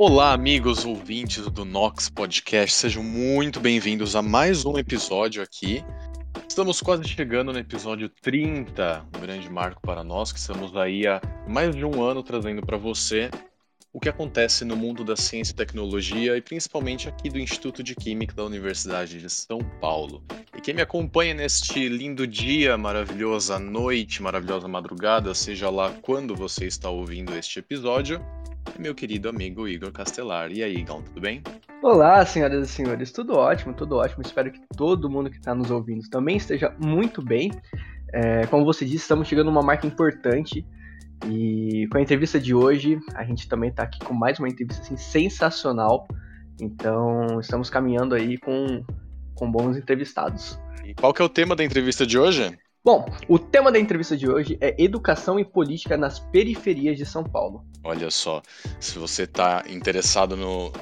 Olá, amigos ouvintes do Nox Podcast, sejam muito bem-vindos a mais um episódio aqui. Estamos quase chegando no episódio 30, um grande marco para nós, que estamos aí há mais de um ano trazendo para você o que acontece no mundo da ciência e tecnologia e principalmente aqui do Instituto de Química da Universidade de São Paulo. E quem me acompanha neste lindo dia, maravilhosa noite, maravilhosa madrugada, seja lá quando você está ouvindo este episódio, meu querido amigo Igor Castelar. E aí, Igor, tudo bem? Olá, senhoras e senhores, tudo ótimo, tudo ótimo. Espero que todo mundo que está nos ouvindo também esteja muito bem. É, como você disse, estamos chegando a uma marca importante e com a entrevista de hoje, a gente também está aqui com mais uma entrevista assim, sensacional. Então, estamos caminhando aí com, com bons entrevistados. E qual que é o tema da entrevista de hoje? Bom, o tema da entrevista de hoje é educação e política nas periferias de São Paulo. Olha só, se você está interessado no,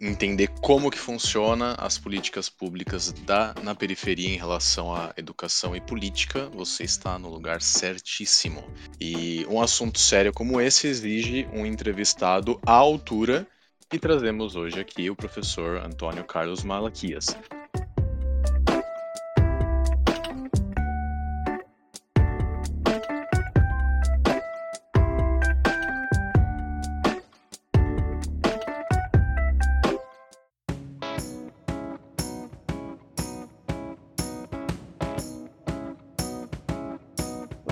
entender como que funciona as políticas públicas da, na periferia em relação à educação e política, você está no lugar certíssimo. E um assunto sério como esse exige um entrevistado à altura e trazemos hoje aqui o professor Antônio Carlos Malaquias.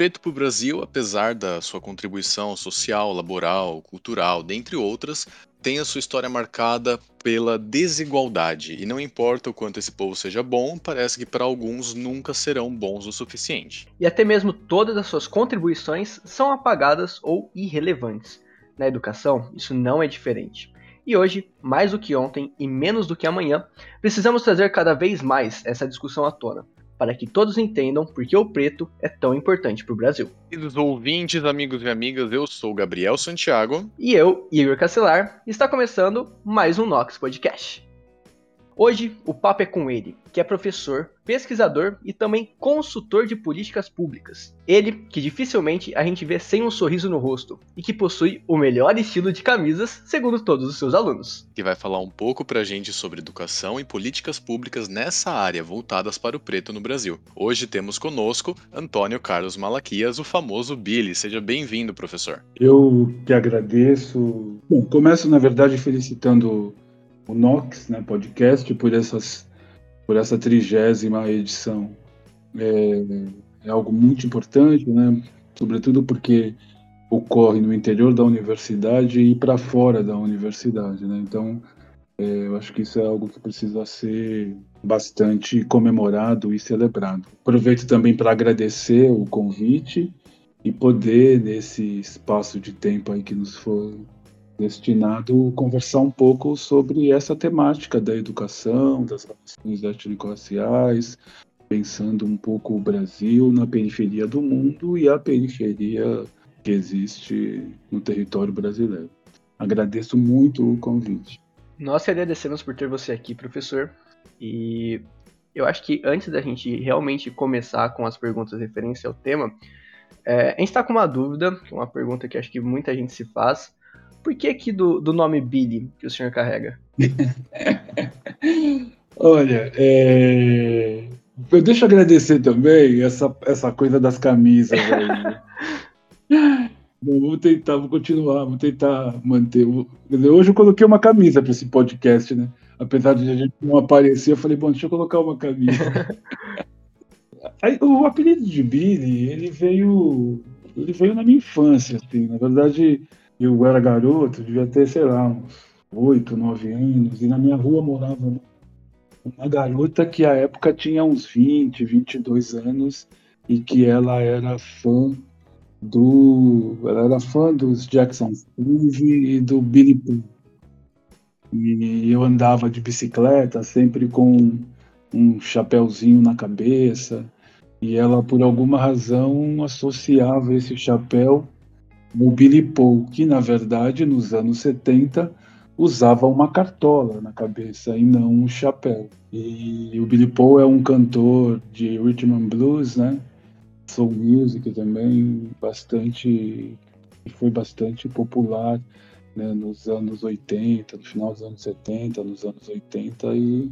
Preto para o Brasil, apesar da sua contribuição social, laboral, cultural, dentre outras, tem a sua história marcada pela desigualdade. E não importa o quanto esse povo seja bom, parece que para alguns nunca serão bons o suficiente. E até mesmo todas as suas contribuições são apagadas ou irrelevantes. Na educação, isso não é diferente. E hoje, mais do que ontem e menos do que amanhã, precisamos trazer cada vez mais essa discussão à tona para que todos entendam por que o preto é tão importante para o Brasil. Queridos ouvintes, amigos e amigas, eu sou Gabriel Santiago. E eu, Igor Castelar, está começando mais um Nox Podcast. Hoje o papo é com ele, que é professor, pesquisador e também consultor de políticas públicas. Ele, que dificilmente a gente vê sem um sorriso no rosto e que possui o melhor estilo de camisas, segundo todos os seus alunos. Que vai falar um pouco pra gente sobre educação e políticas públicas nessa área voltadas para o preto no Brasil. Hoje temos conosco Antônio Carlos Malaquias, o famoso Billy. Seja bem-vindo, professor. Eu que agradeço. Bom, começo na verdade felicitando o Nox, né, podcast, por, essas, por essa trigésima edição. É, é algo muito importante, né, sobretudo porque ocorre no interior da universidade e para fora da universidade. Né, então, é, eu acho que isso é algo que precisa ser bastante comemorado e celebrado. Aproveito também para agradecer o convite e poder, nesse espaço de tempo aí que nos foi destinado a conversar um pouco sobre essa temática da educação, das relações étnico-raciais, pensando um pouco o Brasil na periferia do mundo e a periferia que existe no território brasileiro. Agradeço muito o convite. Nós que agradecemos por ter você aqui, professor. E eu acho que antes da gente realmente começar com as perguntas referentes ao tema, é, a gente está com uma dúvida, uma pergunta que acho que muita gente se faz, por que aqui do, do nome Billy que o senhor carrega? Olha, é... eu deixo agradecer também essa, essa coisa das camisas aí. vou tentar, vou continuar, vou tentar manter. Hoje eu coloquei uma camisa para esse podcast, né? Apesar de a gente não aparecer, eu falei, bom, deixa eu colocar uma camisa. Aí, o apelido de Billy, ele veio, ele veio na minha infância, assim. Na verdade, eu era garoto, devia ter, sei lá, uns 8, 9 anos, e na minha rua morava uma garota que à época tinha uns 20, 22 anos e que ela era fã do. Ela era fã dos Jackson 5 e do Billy Paul. E eu andava de bicicleta sempre com um chapéuzinho na cabeça, e ela, por alguma razão, associava esse chapéu ao Billy Paul, que na verdade, nos anos 70, usava uma cartola na cabeça e não um chapéu. E o Billy Paul é um cantor de rhythm and blues, né? Soul music também, bastante foi bastante popular né, nos anos 80, no final dos anos 70, nos anos 80 e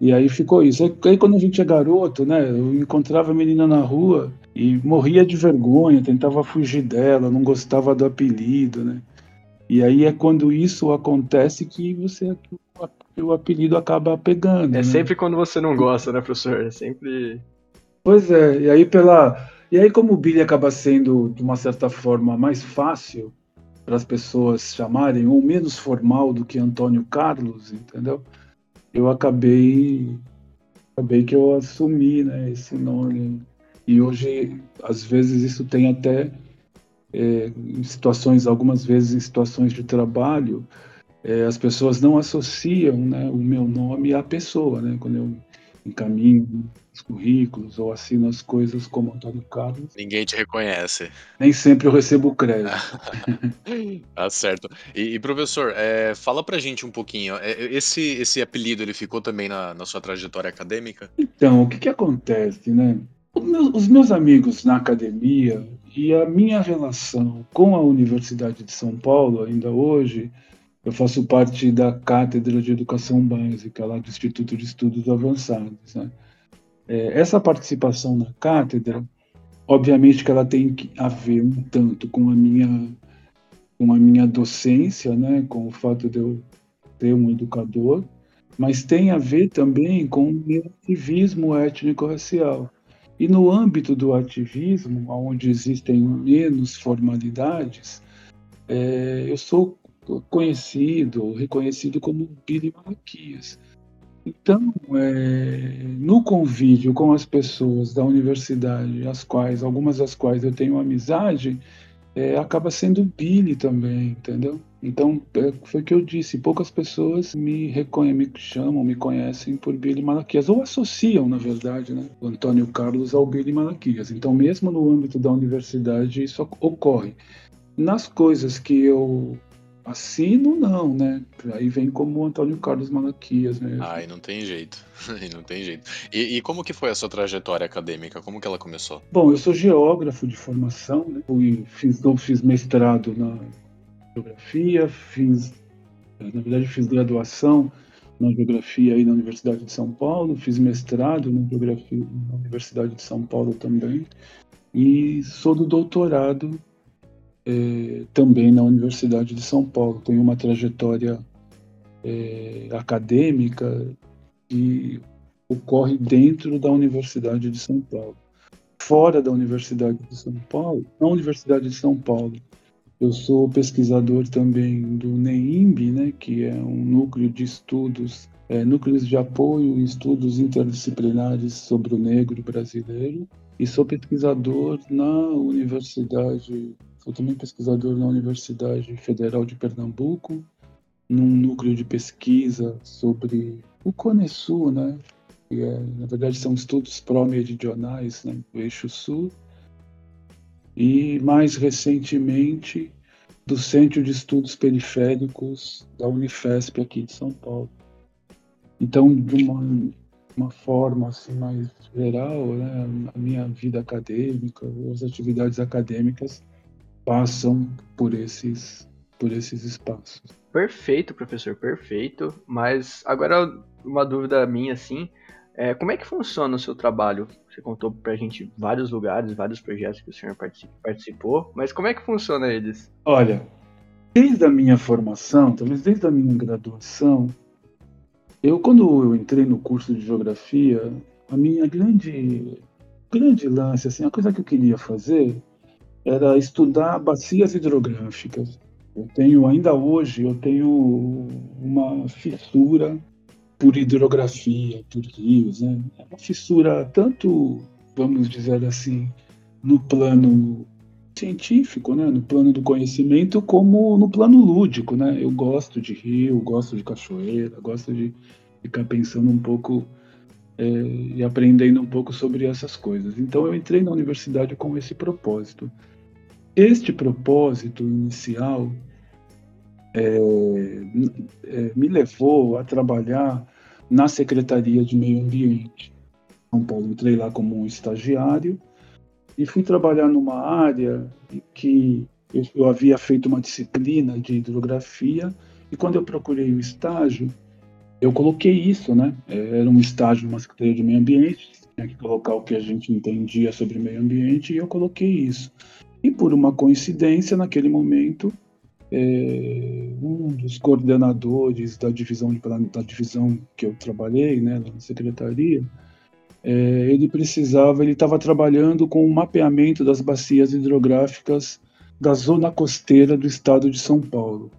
e aí ficou isso. Aí quando a gente é garoto, né, eu encontrava a menina na rua e morria de vergonha, tentava fugir dela, não gostava do apelido, né? E aí é quando isso acontece que você o apelido acaba pegando. É né? sempre quando você não gosta, né, professor? É sempre. Pois é, e aí pela. E aí, como o Billy acaba sendo, de uma certa forma, mais fácil para as pessoas chamarem, ou menos formal do que Antônio Carlos, entendeu? Eu acabei. Acabei que eu assumi né, esse nome. E hoje, às vezes, isso tem até é, em situações, algumas vezes em situações de trabalho, é, as pessoas não associam né, o meu nome à pessoa, né? Quando eu encaminho os currículos ou assino as coisas como Antônio Carlos. Ninguém te reconhece. Nem sempre eu recebo crédito. tá certo. E, e professor, é, fala pra gente um pouquinho. É, esse, esse apelido ele ficou também na, na sua trajetória acadêmica? Então, o que, que acontece, né? Os meus amigos na academia e a minha relação com a Universidade de São Paulo, ainda hoje, eu faço parte da Cátedra de Educação Básica, lá do Instituto de Estudos Avançados. Né? É, essa participação na cátedra, obviamente que ela tem a ver um tanto com a minha, com a minha docência, né? com o fato de eu ser um educador, mas tem a ver também com o meu ativismo étnico-racial. E no âmbito do ativismo, onde existem menos formalidades, é, eu sou conhecido, reconhecido como Billy Malaquias. Então, é, no convívio com as pessoas da universidade, as quais, algumas das quais eu tenho amizade, é, acaba sendo Billy também, entendeu? Então, é, foi o que eu disse, poucas pessoas me reconhecem, me chamam, me conhecem por Billy Malaquias, ou associam, na verdade, né, o Antônio Carlos ao Billy Malaquias. Então, mesmo no âmbito da universidade, isso ocorre. Nas coisas que eu assino, não, né? Aí vem como o Antônio Carlos Malaquias mesmo. Ai, não tem jeito. não tem jeito. E, e, como que foi a sua trajetória acadêmica? Como que ela começou? Bom, eu sou geógrafo de formação, né? Fui, fiz, fiz mestrado na geografia, fiz, na verdade, fiz graduação na geografia aí na Universidade de São Paulo, fiz mestrado na geografia na Universidade de São Paulo também, e sou do doutorado é, também na Universidade de São Paulo. Tenho uma trajetória é, acadêmica que ocorre dentro da Universidade de São Paulo. Fora da Universidade de São Paulo, na Universidade de São Paulo, eu sou pesquisador também do NEIMB, né, que é um núcleo de estudos, é, núcleos de apoio e estudos interdisciplinares sobre o negro brasileiro, e sou pesquisador na Universidade Sou também pesquisador na Universidade Federal de Pernambuco, num núcleo de pesquisa sobre o Cone Sul, né? Que é, na verdade são estudos pró-meridionais, né? do eixo sul. E mais recentemente do Centro de Estudos Periféricos da Unifesp aqui de São Paulo. Então, de uma, uma forma assim mais geral, né, a minha vida acadêmica, as atividades acadêmicas passam por esses, por esses espaços. Perfeito, professor, perfeito. Mas agora uma dúvida minha, assim, é, como é que funciona o seu trabalho? Você contou pra gente vários lugares, vários projetos que o senhor participou, mas como é que funciona eles? Olha, desde a minha formação, talvez desde a minha graduação, eu quando eu entrei no curso de geografia, a minha grande grande lance, assim, a coisa que eu queria fazer era estudar bacias hidrográficas. Eu tenho, ainda hoje, eu tenho uma fissura por hidrografia, por rios, né? É uma fissura tanto, vamos dizer assim, no plano científico, né? no plano do conhecimento, como no plano lúdico, né? Eu gosto de rio, gosto de cachoeira, gosto de ficar pensando um pouco é, e aprendendo um pouco sobre essas coisas. Então eu entrei na universidade com esse propósito. Este propósito inicial é, é, me levou a trabalhar na Secretaria de Meio Ambiente. São Paulo, entrei lá como um estagiário e fui trabalhar numa área que eu, eu havia feito uma disciplina de hidrografia e quando eu procurei o estágio, eu coloquei isso, né? É, era um estágio numa Secretaria de Meio Ambiente, tinha que colocar o que a gente entendia sobre meio ambiente e eu coloquei isso. E por uma coincidência, naquele momento, é, um dos coordenadores da divisão, de, da divisão que eu trabalhei, né, na secretaria, é, ele precisava, ele estava trabalhando com o mapeamento das bacias hidrográficas da zona costeira do estado de São Paulo,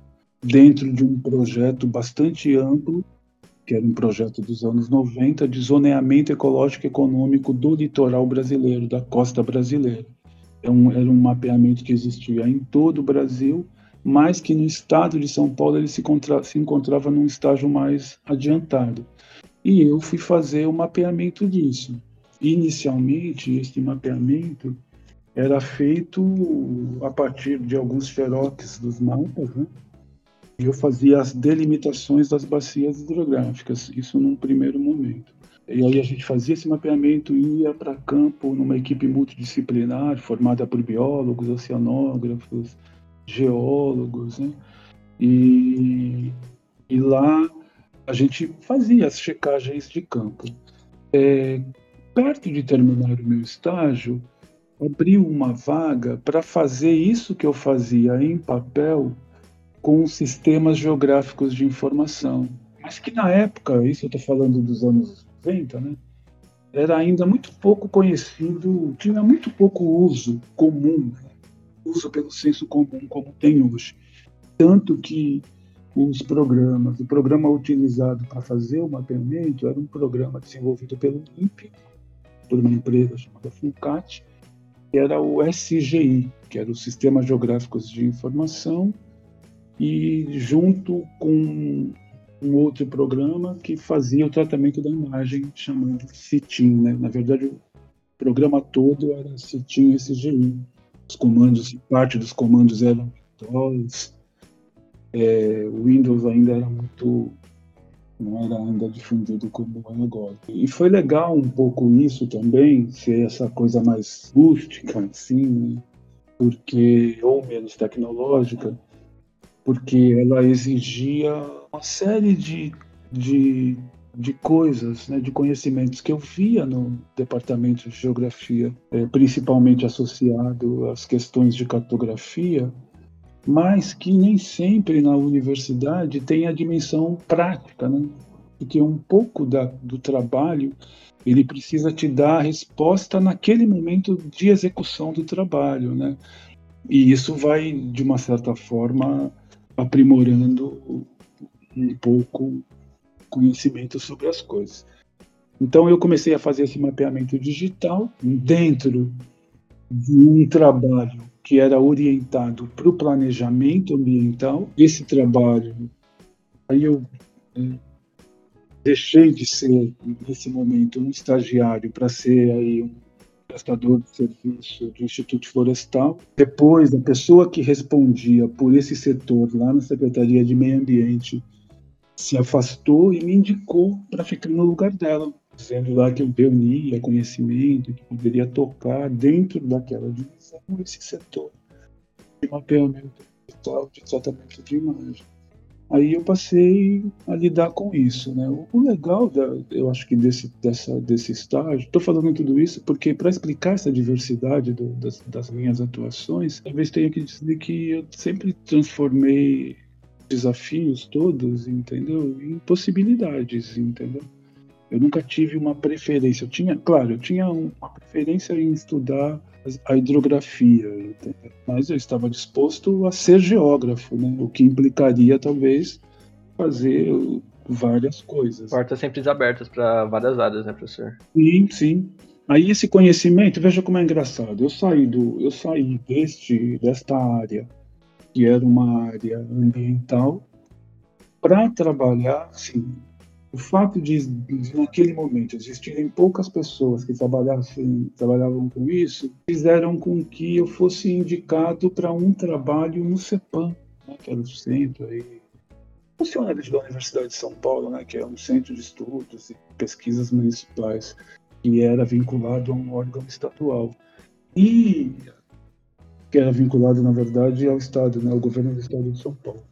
dentro de um projeto bastante amplo que era um projeto dos anos 90 de zoneamento ecológico e econômico do litoral brasileiro, da costa brasileira. É um, era um mapeamento que existia em todo o Brasil, mas que no estado de São Paulo ele se, se encontrava num estágio mais adiantado. E eu fui fazer o mapeamento disso. Inicialmente, esse mapeamento era feito a partir de alguns xerox dos mapas, né? eu fazia as delimitações das bacias hidrográficas, isso num primeiro momento. E aí a gente fazia esse mapeamento, ia para campo numa equipe multidisciplinar, formada por biólogos, oceanógrafos, geólogos, né? E, e lá a gente fazia as checagens de campo. É, perto de terminar o meu estágio, abriu uma vaga para fazer isso que eu fazia em papel com sistemas geográficos de informação. Mas que na época, isso eu estou falando dos anos 90, né? Era ainda muito pouco conhecido, tinha muito pouco uso comum, né? Uso pelo senso comum como tem hoje. Tanto que os programas, o programa utilizado para fazer o mapeamento era um programa desenvolvido pelo INPE, por uma empresa chamada Fulcat, que era o SGI, que era o Sistema Geográficos de Informação, e junto com um outro programa que fazia o tratamento da imagem chamado CITIM, né? Na verdade, o programa todo era CITIM SGI. Os comandos, parte dos comandos eram Windows, é, o Windows ainda era muito não era ainda difundido como é agora. E foi legal um pouco isso também, ser essa coisa mais rústica, assim, né? porque ou menos tecnológica, porque ela exigia uma série de, de, de coisas, né, de conhecimentos que eu via no departamento de geografia, é, principalmente associado às questões de cartografia, mas que nem sempre na universidade tem a dimensão prática, né? porque um pouco da, do trabalho ele precisa te dar a resposta naquele momento de execução do trabalho, né? E isso vai, de uma certa forma, aprimorando um pouco conhecimento sobre as coisas. Então eu comecei a fazer esse mapeamento digital dentro de um trabalho que era orientado para o planejamento ambiental. Esse trabalho, aí eu é, deixei de ser nesse momento um estagiário para ser aí um prestador de serviço do Instituto Florestal. Depois, a pessoa que respondia por esse setor lá na Secretaria de Meio Ambiente se afastou e me indicou para ficar no lugar dela, dizendo lá que eu reunia conhecimento, que poderia tocar dentro daquela divisão esse setor de mapeamento digital, de tratamento de imagem. Aí eu passei a lidar com isso, né? O legal, da, eu acho que desse, dessa, desse estágio, estou falando tudo isso porque para explicar essa diversidade do, das, das, minhas atuações, talvez tenha que dizer que eu sempre transformei desafios todos, entendeu, em possibilidades, entendeu? Eu nunca tive uma preferência. Eu tinha, claro, eu tinha uma preferência em estudar a hidrografia, entendeu? mas eu estava disposto a ser geógrafo, né? o que implicaria talvez fazer várias coisas. Portas sempre abertas para várias áreas, né, professor? Sim, sim. Aí esse conhecimento, veja como é engraçado. Eu saí do, eu saí deste, desta área que era uma área ambiental para trabalhar, assim, o fato de, de, naquele momento existirem poucas pessoas que trabalhassem, trabalhavam com isso, fizeram com que eu fosse indicado para um trabalho no CEPAM, né, que era o centro aí, funcionários da Universidade de São Paulo, né, que é um centro de estudos e pesquisas municipais, que era vinculado a um órgão estatual. E que era vinculado, na verdade, ao Estado, né, ao governo do Estado de São Paulo.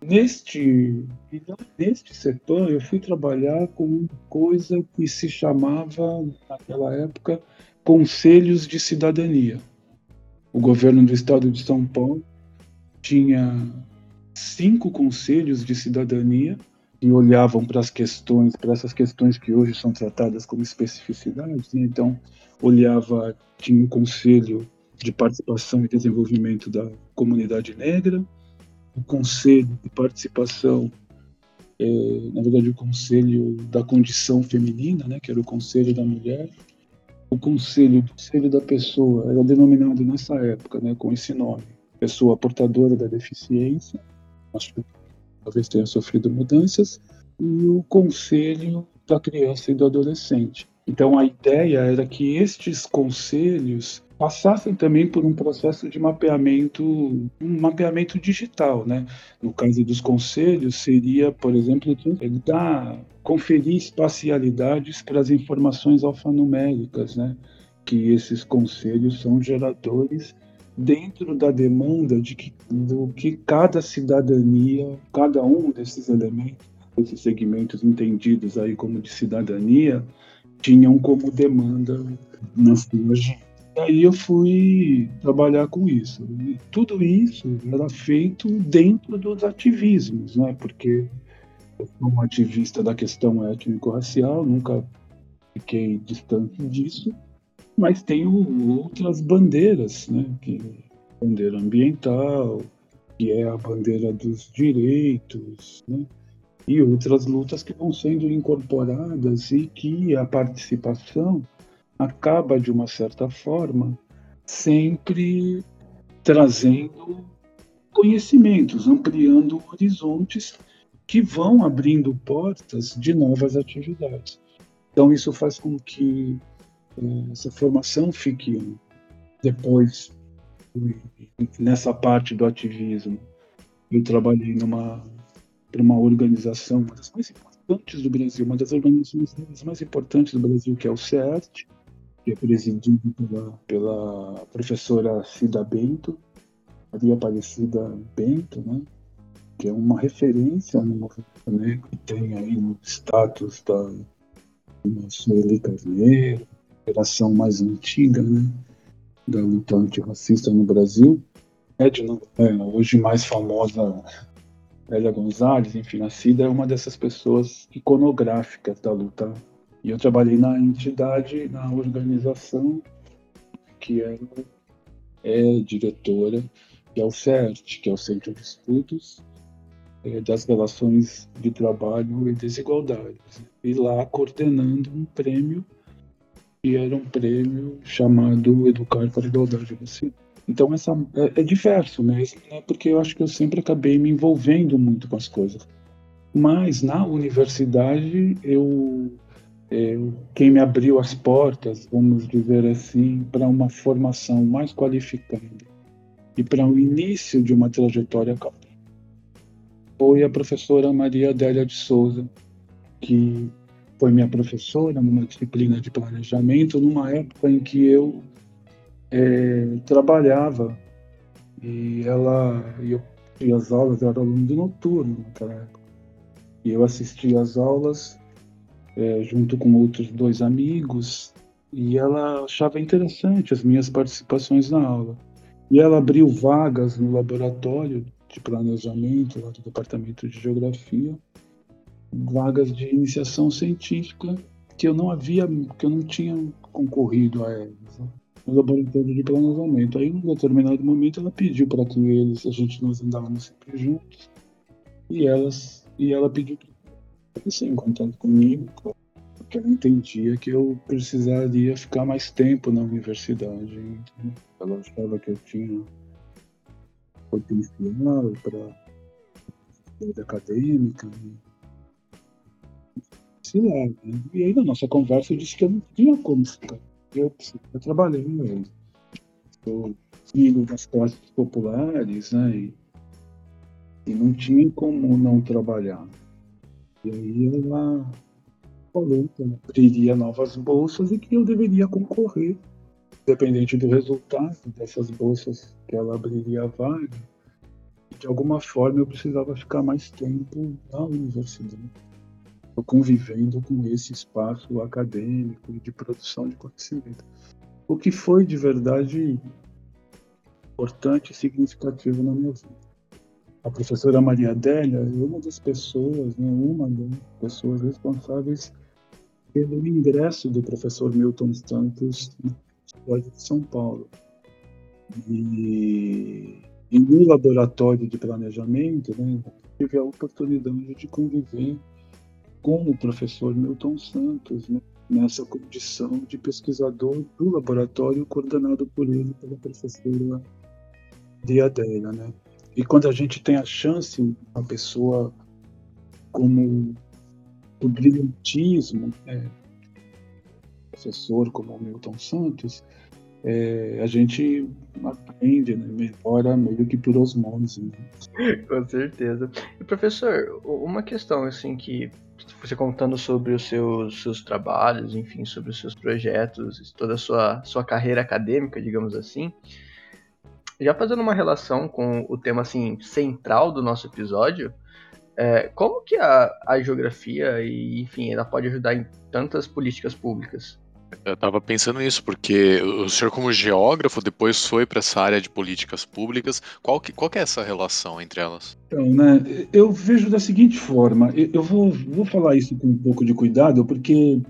Neste, neste setor, eu fui trabalhar com uma coisa que se chamava, naquela época, Conselhos de Cidadania. O governo do estado de São Paulo tinha cinco conselhos de cidadania que olhavam para as questões, para essas questões que hoje são tratadas como especificidades. Né? Então, olhava, tinha um conselho de participação e desenvolvimento da comunidade negra, o Conselho de Participação, é, na verdade, o Conselho da Condição Feminina, né, que era o Conselho da Mulher, o Conselho, o Conselho da Pessoa, era denominado nessa época né, com esse nome, Pessoa Portadora da Deficiência, acho que talvez tenha sofrido mudanças, e o Conselho da Criança e do Adolescente. Então a ideia era que estes conselhos passassem também por um processo de mapeamento, um mapeamento digital, né? No caso dos conselhos, seria, por exemplo, dar, conferir espacialidades para as informações alfanuméricas, né? Que esses conselhos são geradores dentro da demanda de que, do que cada cidadania, cada um desses elementos, esses segmentos entendidos aí como de cidadania, tinham como demanda na sua agenda aí eu fui trabalhar com isso. E tudo isso era feito dentro dos ativismos, né? Porque eu sou um ativista da questão étnico-racial, nunca fiquei distante disso, mas tenho outras bandeiras, né? Que é bandeira ambiental, que é a bandeira dos direitos, né? E outras lutas que vão sendo incorporadas e que a participação acaba, de uma certa forma, sempre trazendo conhecimentos, ampliando horizontes que vão abrindo portas de novas atividades. Então, isso faz com que eh, essa formação fique depois, nessa parte do ativismo. Eu trabalhei numa para uma organização, uma das mais importantes do Brasil, uma das organizações mais importantes do Brasil, que é o CERT, que é presidido pela, pela professora Cida Bento, Maria Aparecida Bento, né? que é uma referência no movimento negro, que tem aí no status da Sueli Carneiro, geração mais antiga né? da luta antirracista no Brasil. Edna, é, hoje mais famosa Lélia Gonzalez, enfim, a Cida é uma dessas pessoas iconográficas da luta e eu trabalhei na entidade, na organização, que é, é diretora, que é o CERT, que é o Centro de Estudos é, das Relações de Trabalho e Desigualdades. E lá coordenando um prêmio, que era um prêmio chamado Educar para a Igualdade Racial. Então essa, é, é diverso mesmo, né? porque eu acho que eu sempre acabei me envolvendo muito com as coisas. Mas na universidade eu é, quem me abriu as portas, vamos dizer assim, para uma formação mais qualificada e para o início de uma trajetória acadêmica foi a professora Maria Adélia de Souza, que foi minha professora numa disciplina de planejamento, numa época em que eu é, trabalhava e ela e eu tinha as aulas, eu era aluno do noturno naquela época. E eu assistia às aulas é, junto com outros dois amigos, e ela achava interessante as minhas participações na aula. E ela abriu vagas no laboratório de planejamento lá do departamento de geografia, vagas de iniciação científica que eu não havia, que eu não tinha concorrido a elas. Né? No laboratório de planejamento. Aí, num determinado momento, ela pediu para que eles, a gente nós andávamos sempre juntos, e elas, e ela pediu em contato comigo, porque ela entendia que eu precisaria ficar mais tempo na universidade. Então, ela achava que eu tinha potencial para a acadêmica. Né? se lá. Né? E aí na nossa conversa eu disse que eu não tinha como ficar. Eu, eu trabalhei, eu sou filho das classes populares, né? E, e não tinha como não trabalhar. E aí ela falou que abriria novas bolsas e que eu deveria concorrer, independente do resultado dessas bolsas que ela abriria a vaga. De alguma forma eu precisava ficar mais tempo na universidade convivendo com esse espaço acadêmico e de produção de conhecimento. O que foi de verdade importante e significativo na minha vida. A professora Maria Adélia é uma das pessoas, né, uma das pessoas responsáveis pelo ingresso do professor Milton Santos na Escola de São Paulo. E, no laboratório de planejamento, né, tive a oportunidade de conviver com o professor Milton Santos, né, nessa condição de pesquisador do laboratório coordenado por ele pela professora Diadela, né? E quando a gente tem a chance, uma pessoa como o brilhantismo, né, professor como o Milton Santos, é, a gente aprende, né? melhora meio que por osmose. Né? Com certeza. E professor, uma questão assim que você contando sobre os seus, seus trabalhos, enfim, sobre os seus projetos, toda a sua, sua carreira acadêmica, digamos assim, já fazendo uma relação com o tema assim central do nosso episódio, é, como que a, a geografia e enfim ela pode ajudar em tantas políticas públicas? Eu estava pensando nisso, porque o senhor, como geógrafo, depois foi para essa área de políticas públicas. Qual que, qual que é essa relação entre elas? Então, né, eu vejo da seguinte forma: eu vou, vou falar isso com um pouco de cuidado, porque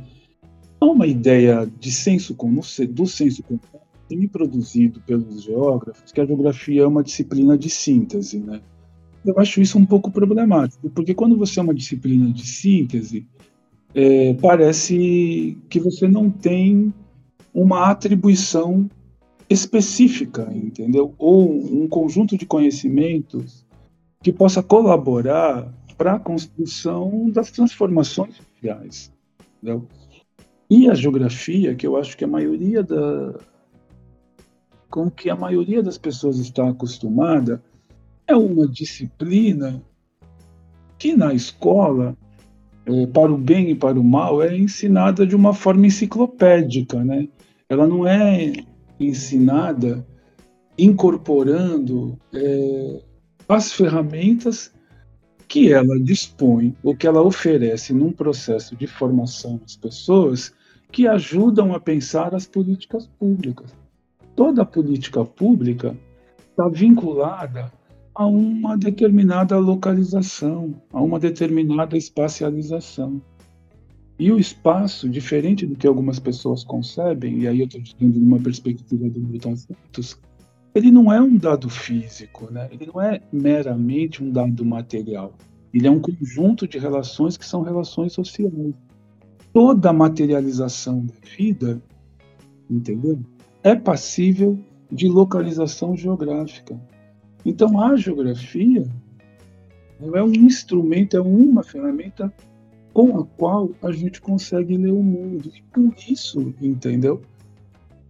há uma ideia de senso comum, do senso comum, tem produzido pelos geógrafos, que a geografia é uma disciplina de síntese. Né? Eu acho isso um pouco problemático, porque quando você é uma disciplina de síntese, é, parece que você não tem uma atribuição específica, entendeu? Ou um conjunto de conhecimentos que possa colaborar para a construção das transformações sociais. Entendeu? E a geografia, que eu acho que a maioria da com que a maioria das pessoas está acostumada, é uma disciplina que na escola é, para o bem e para o mal, é ensinada de uma forma enciclopédica, né? Ela não é ensinada incorporando é, as ferramentas que ela dispõe, ou que ela oferece num processo de formação das pessoas que ajudam a pensar as políticas públicas. Toda política pública está vinculada a uma determinada localização, a uma determinada espacialização. E o espaço, diferente do que algumas pessoas concebem, e aí eu estou dizendo numa perspectiva do Milton Santos, ele não é um dado físico, né? ele não é meramente um dado material. Ele é um conjunto de relações que são relações sociais. Toda materialização da vida, entendeu? É passível de localização geográfica. Então a geografia é um instrumento, é uma ferramenta com a qual a gente consegue ler o mundo. E por isso, entendeu?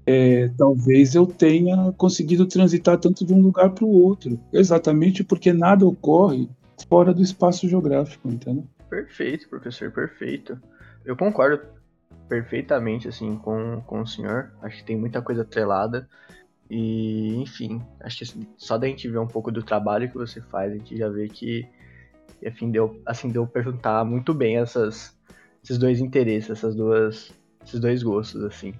É, talvez eu tenha conseguido transitar tanto de um lugar para o outro, exatamente porque nada ocorre fora do espaço geográfico, entendeu? Perfeito, professor, perfeito. Eu concordo perfeitamente assim com, com o senhor. Acho que tem muita coisa atrelada. E, enfim, acho que só da gente ver um pouco do trabalho que você faz, a gente já vê que, enfim, deu, assim, deu perguntar muito bem essas, esses dois interesses, essas duas, esses dois gostos, assim.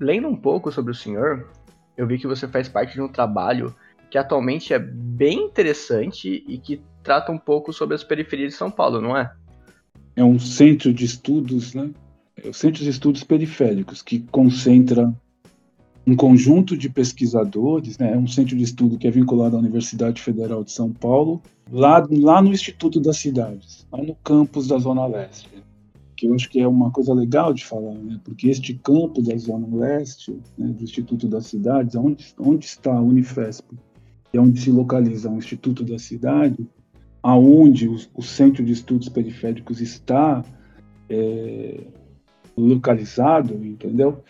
Lendo um pouco sobre o senhor, eu vi que você faz parte de um trabalho que atualmente é bem interessante e que trata um pouco sobre as periferias de São Paulo, não é? É um centro de estudos, né? É o Centro de Estudos Periféricos, que concentra um conjunto de pesquisadores, né, um centro de estudo que é vinculado à Universidade Federal de São Paulo, lá, lá no Instituto das Cidades, lá no campus da Zona Leste, que eu acho que é uma coisa legal de falar, né, porque este campo da Zona Leste, né, do Instituto das Cidades, onde, onde está a Unifesp, é onde se localiza o Instituto da Cidade, aonde o, o Centro de Estudos Periféricos está, é, localizado, entendeu?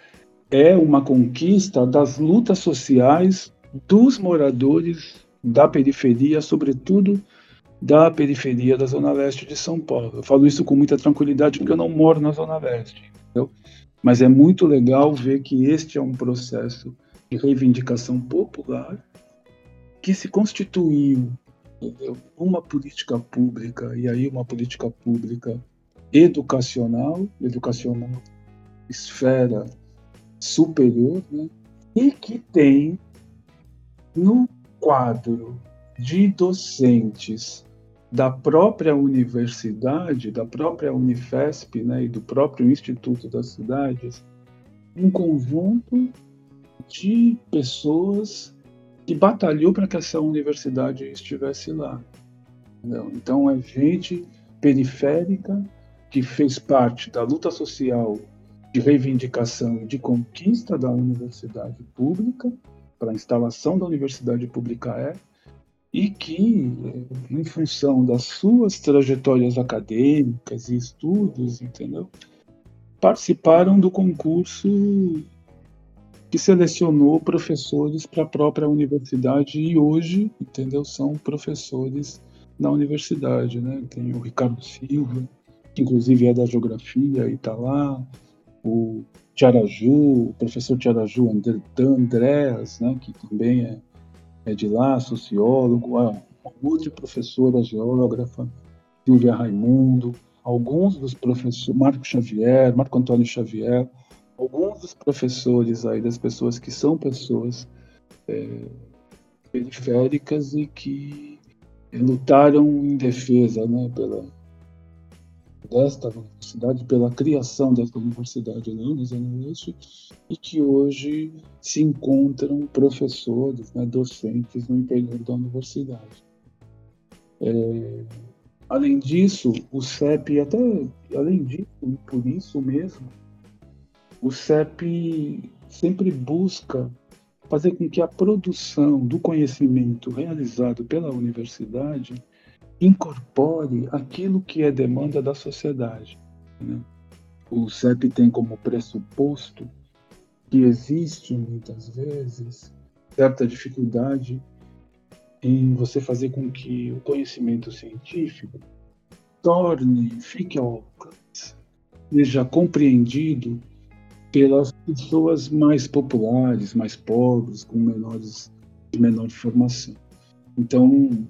É uma conquista das lutas sociais dos moradores da periferia, sobretudo da periferia da Zona Leste de São Paulo. Eu falo isso com muita tranquilidade porque eu não moro na Zona Leste, entendeu? Mas é muito legal ver que este é um processo de reivindicação popular que se constituiu entendeu? uma política pública, e aí uma política pública educacional, educacional esfera superior, né? e que tem no quadro de docentes da própria universidade, da própria Unifesp né, e do próprio Instituto das Cidades, um conjunto de pessoas que batalhou para que essa universidade estivesse lá. Então, é gente periférica que fez parte da luta social de reivindicação e de conquista da universidade pública, para a instalação da universidade pública é, e que, em função das suas trajetórias acadêmicas e estudos, entendeu? Participaram do concurso que selecionou professores para a própria universidade e hoje, entendeu, são professores na universidade, né? Tem o Ricardo Silva, que inclusive é da geografia e está lá, o Tiaraju, o professor Tiaraju Andréas, né, que também é, é de lá, sociólogo, a outra professora geógrafa, Silvia Raimundo, alguns dos professores, Marco Xavier, Marco Antônio Xavier, alguns dos professores aí, das pessoas que são pessoas é, periféricas e que lutaram em defesa né, pela, desta universidade, pela criação desta universidade lá no Zona Leste, e que hoje se encontram professores, né, docentes no interior da universidade. É, além disso, o CEP, até além disso, por isso mesmo, o CEP sempre busca fazer com que a produção do conhecimento realizado pela universidade incorpore aquilo que é demanda da sociedade. Né? O CEP tem como pressuposto que existe muitas vezes certa dificuldade em você fazer com que o conhecimento científico torne, fique ao alcance, seja compreendido pelas pessoas mais populares, mais pobres, com menores, menor formação. Então,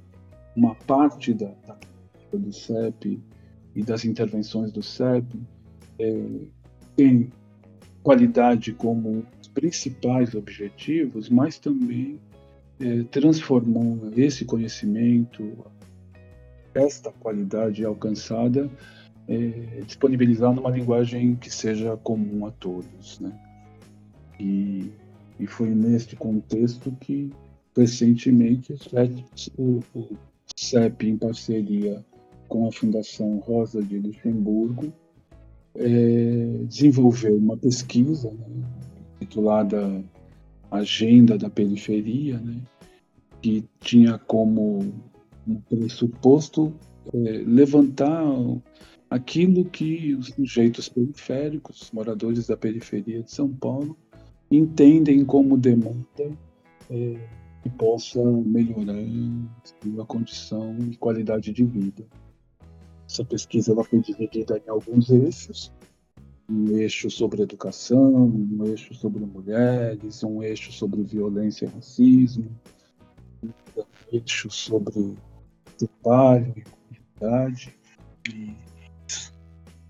uma parte da, da do CEP e das intervenções do CEP é, tem qualidade como principais objetivos, mas também é, esse conhecimento, esta qualidade alcançada, é, disponibilizar numa linguagem que seja comum a todos, né? E, e foi neste contexto que recentemente o, o CEP, em parceria com a Fundação Rosa de Luxemburgo, é, desenvolveu uma pesquisa né, titulada Agenda da Periferia, né, que tinha como um pressuposto é, levantar aquilo que os sujeitos periféricos, moradores da periferia de São Paulo, entendem como demanda é, que possa melhorar a condição e qualidade de vida. Essa pesquisa ela foi dividida em alguns eixos, um eixo sobre educação, um eixo sobre mulheres, um eixo sobre violência e racismo, um eixo sobre trabalho e comunidade. E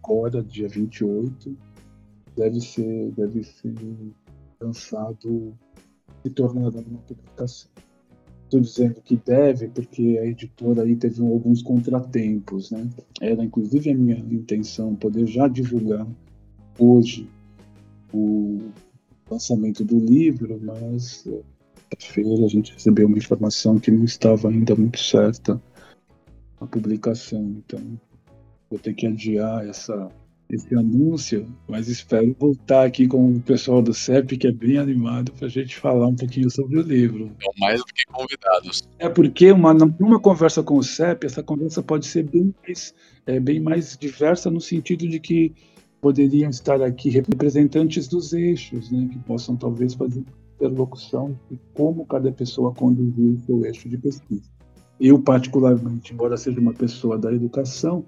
agora, dia 28, deve ser, deve ser lançado se tornará uma publicação. Estou dizendo que deve, porque a editora aí teve alguns contratempos, né? Era inclusive a minha intenção poder já divulgar hoje o lançamento do livro, mas feira a gente recebeu uma informação que não estava ainda muito certa a publicação, então vou ter que adiar essa esse anúncio, mas espero voltar aqui com o pessoal do CEP, que é bem animado, para a gente falar um pouquinho sobre o livro. Então, mais do que convidados. É porque uma, numa conversa com o CEP, essa conversa pode ser bem mais, é, bem mais diversa no sentido de que poderiam estar aqui representantes dos eixos, né, que possam talvez fazer interlocução de como cada pessoa conduziu o seu eixo de pesquisa. Eu, particularmente, embora seja uma pessoa da educação,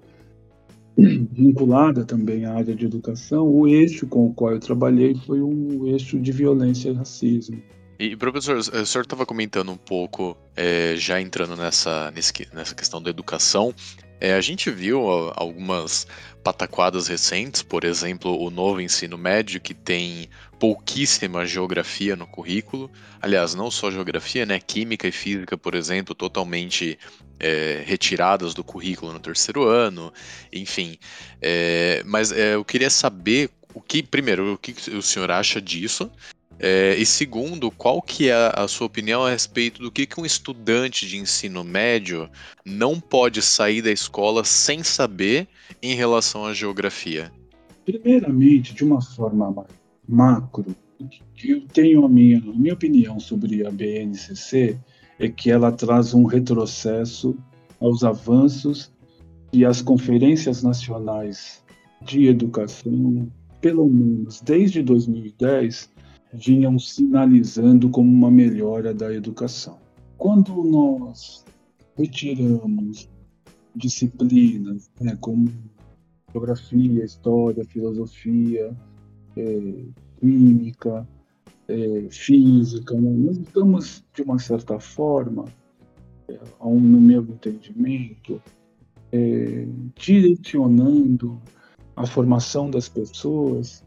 vinculada também à área de educação, o eixo com o qual eu trabalhei foi um eixo de violência e racismo. E, professor, o senhor estava comentando um pouco, é, já entrando nessa, nessa questão da educação, é, a gente viu algumas pataquadas recentes, por exemplo, o novo ensino médio, que tem pouquíssima geografia no currículo. Aliás, não só geografia, né? Química e física, por exemplo, totalmente é, retiradas do currículo no terceiro ano, enfim. É, mas é, eu queria saber o que, primeiro, o que o senhor acha disso? É, e segundo, qual que é a, sua opinião a respeito do que, que um estudante de ensino médio não pode sair da escola sem saber em relação à geografia? Primeiramente, de uma forma macro, que eu tenho a minha, a minha opinião sobre a BNCC é que ela traz um retrocesso aos avanços e as conferências nacionais de educação, pelo menos desde 2010, vinham sinalizando como uma melhora da educação. Quando nós retiramos disciplinas né, como geografia, história, filosofia, é, química, é, física, né, nós estamos, de uma certa forma, é, no meu entendimento, é, direcionando a formação das pessoas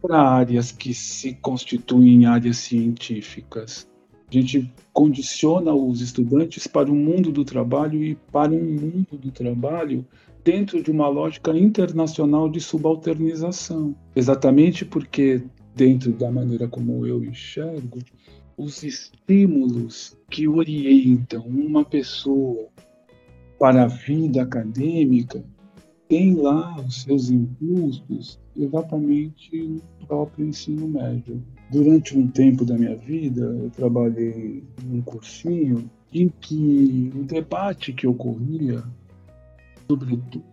para áreas que se constituem áreas científicas. A gente condiciona os estudantes para o mundo do trabalho e para um mundo do trabalho dentro de uma lógica internacional de subalternização. Exatamente porque, dentro da maneira como eu enxergo, os estímulos que orientam uma pessoa para a vida acadêmica têm lá os seus impulsos exatamente no próprio ensino médio. Durante um tempo da minha vida, eu trabalhei num cursinho em que o debate que ocorria, sobretudo,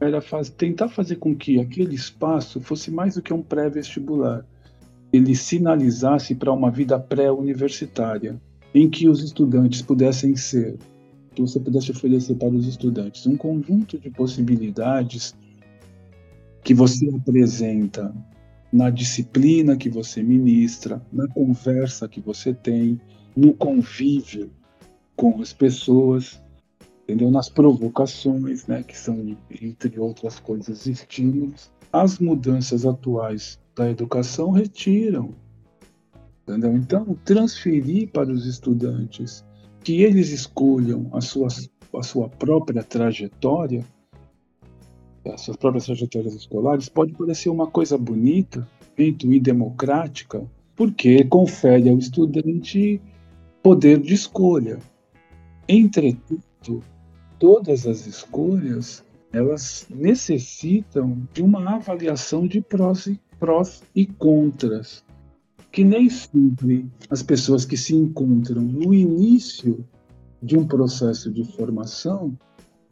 era faz, tentar fazer com que aquele espaço fosse mais do que um pré-vestibular. Ele sinalizasse para uma vida pré-universitária, em que os estudantes pudessem ser, que você pudesse oferecer para os estudantes um conjunto de possibilidades que você apresenta na disciplina que você ministra, na conversa que você tem, no convívio com as pessoas, entendeu? Nas provocações, né, que são entre outras coisas estímulos. As mudanças atuais da educação retiram, entendeu? Então, transferir para os estudantes que eles escolham a sua, a sua própria trajetória as suas próprias trajetórias escolares, pode parecer uma coisa bonita, e democrática, porque confere ao estudante poder de escolha. Entretanto, todas as escolhas elas necessitam de uma avaliação de prós e, prós e contras, que nem sempre as pessoas que se encontram no início de um processo de formação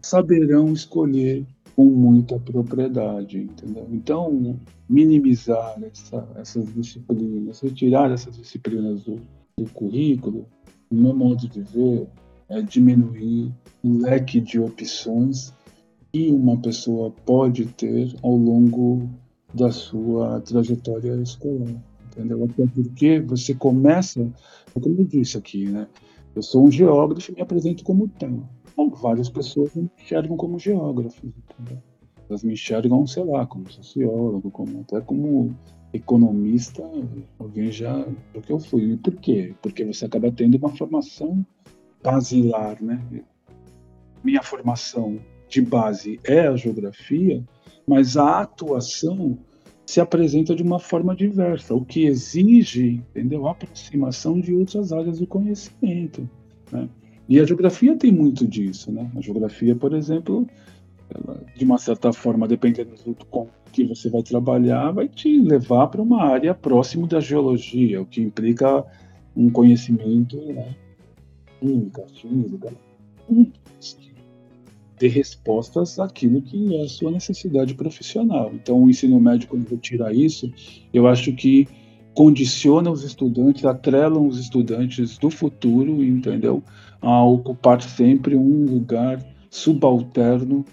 saberão escolher com muita propriedade, entendeu? Então, minimizar essa, essas disciplinas, retirar essas disciplinas do, do currículo, no meu modo de ver, é diminuir o leque de opções que uma pessoa pode ter ao longo da sua trajetória escolar, entendeu? Até porque você começa, como eu disse aqui, né? Eu sou um geógrafo e me apresento como tal várias pessoas me enxergam como geógrafos, entendeu? Elas me enxergam, sei lá, como sociólogo, como até como economista, alguém já do que eu fui. E por quê? Porque você acaba tendo uma formação basilar, né? Minha formação de base é a geografia, mas a atuação se apresenta de uma forma diversa, o que exige, entendeu, a aproximação de outras áreas do conhecimento, né? E a geografia tem muito disso, né? A geografia, por exemplo, ela, de uma certa forma, dependendo do com que você vai trabalhar, vai te levar para uma área próximo da geologia, o que implica um conhecimento né, química, física, ter respostas àquilo que é a sua necessidade profissional. Então, o ensino médio, quando retira isso, eu acho que condiciona os estudantes, atrelam os estudantes do futuro, entendeu? A ocupar sempre um lugar subalterno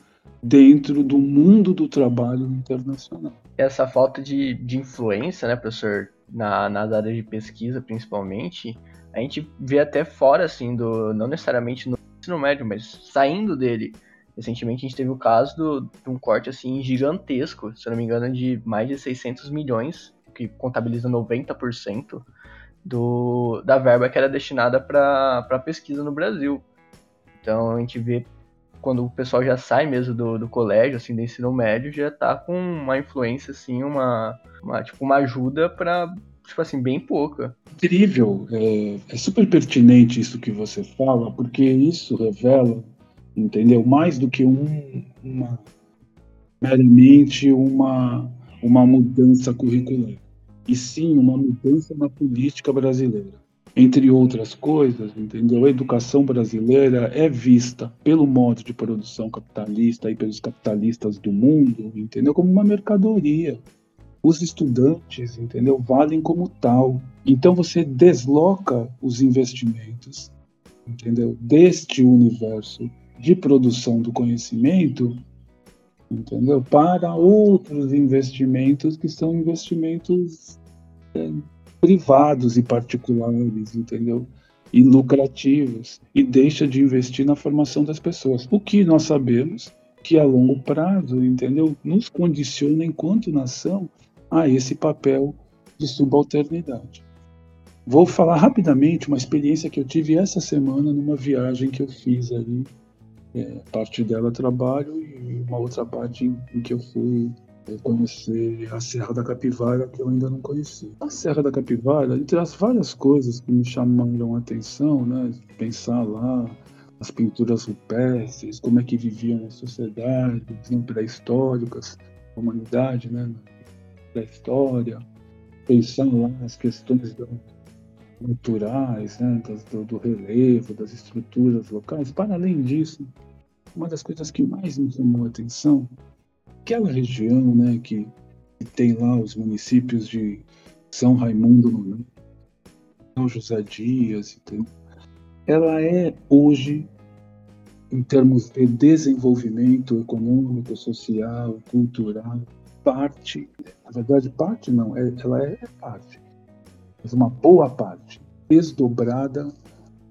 dentro do mundo do trabalho internacional. Essa falta de, de influência, né, professor, na, nas áreas de pesquisa, principalmente, a gente vê até fora, assim, do, não necessariamente no ensino médio, mas saindo dele. Recentemente a gente teve o caso do, de um corte, assim, gigantesco, se eu não me engano, de mais de 600 milhões que contabiliza 90% do, da verba que era destinada para pesquisa no Brasil. Então a gente vê quando o pessoal já sai mesmo do, do colégio, assim, do ensino médio, já está com uma influência, assim, uma, uma tipo, uma ajuda para tipo assim, bem pouca. Incrível, é, é super pertinente isso que você fala, porque isso revela, entendeu? Mais do que um, uma meramente uma, uma mudança curricular e sim uma mudança na política brasileira. Entre outras coisas, entendeu? A educação brasileira é vista pelo modo de produção capitalista e pelos capitalistas do mundo, entendeu? Como uma mercadoria. Os estudantes, entendeu? Valem como tal. Então você desloca os investimentos, entendeu? Deste universo de produção do conhecimento entendeu? Para outros investimentos que são investimentos é, privados e particulares, entendeu? E lucrativos, e deixa de investir na formação das pessoas. O que nós sabemos que a longo prazo, entendeu? Nos condiciona enquanto nação a esse papel de subalternidade. Vou falar rapidamente uma experiência que eu tive essa semana numa viagem que eu fiz ali é, parte dela trabalho e uma outra parte em, em que eu fui é, conhecer a Serra da Capivara, que eu ainda não conhecia. A Serra da Capivara, entre as várias coisas que me chamaram a atenção, né, pensar lá as pinturas rupestres, como é que viviam as sociedades pré-históricas, a humanidade, né, pré-história, pensar lá as questões da, naturais, né, do, do, relevo, das estruturas locais. Para além disso, uma das coisas que mais me chamou a atenção, aquela região né, que, que tem lá os municípios de São Raimundo, São José Dias, entendeu? ela é hoje, em termos de desenvolvimento econômico, social, cultural, parte, na verdade parte não, é, ela é parte mas uma boa parte desdobrada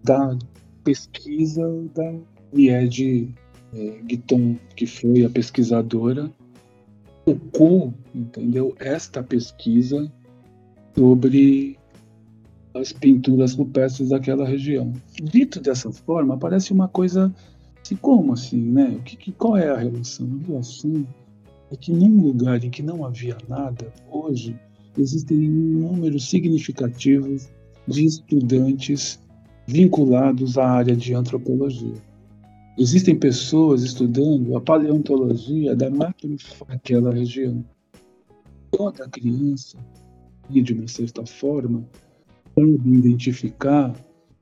da pesquisa da Nied é, Guiton, que foi a pesquisadora, tocou, entendeu, esta pesquisa sobre as pinturas rupestres daquela região. Dito dessa forma, parece uma coisa assim, como assim, né? O que, qual é a relação? A relação é que num lugar em que não havia nada, hoje existem um número significativo de estudantes vinculados à área de antropologia. Existem pessoas estudando a paleontologia da daquela região. Toda criança, de uma certa forma, pode identificar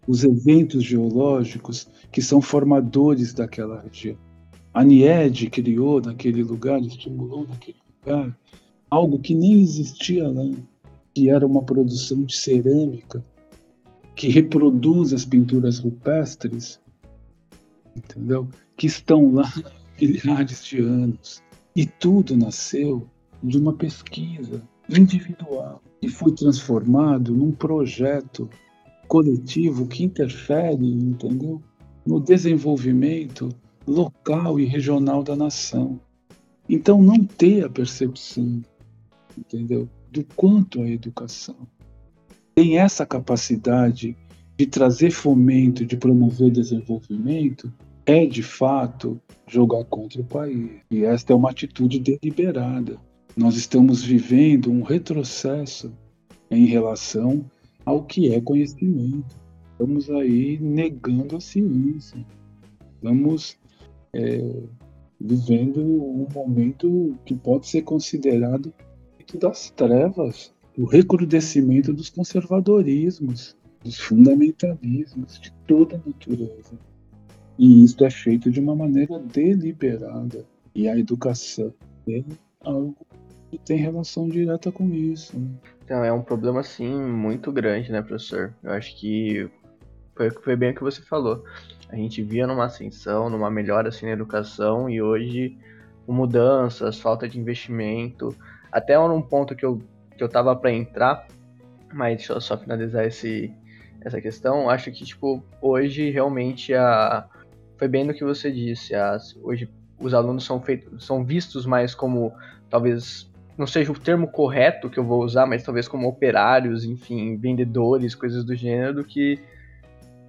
os eventos geológicos que são formadores daquela região. A NIED criou naquele lugar, estimulou naquele lugar, algo que nem existia lá, que era uma produção de cerâmica que reproduz as pinturas rupestres, entendeu? Que estão lá milhares de anos. E tudo nasceu de uma pesquisa individual e foi transformado num projeto coletivo que interfere, entendeu? No desenvolvimento local e regional da nação. Então, não ter a percepção entendeu? Do quanto a educação tem essa capacidade de trazer fomento, de promover desenvolvimento, é de fato jogar contra o país. E esta é uma atitude deliberada. Nós estamos vivendo um retrocesso em relação ao que é conhecimento. Estamos aí negando a ciência. Estamos é, vivendo um momento que pode ser considerado das trevas, o recrudescimento dos conservadorismos, dos fundamentalismos de toda a natureza. E isso é feito de uma maneira deliberada. E a educação é algo que tem relação direta com isso. Né? Então, é um problema, assim, muito grande, né, professor? Eu acho que foi, foi bem o que você falou. A gente via numa ascensão, numa melhora assim, na educação, e hoje, mudanças, falta de investimento, até um ponto que eu, que eu tava para entrar, mas deixa eu só finalizar esse, essa questão. Acho que, tipo, hoje realmente a. Foi bem no que você disse. As, hoje os alunos são, feitos, são vistos mais como, talvez, não seja o termo correto que eu vou usar, mas talvez como operários, enfim, vendedores, coisas do gênero, do que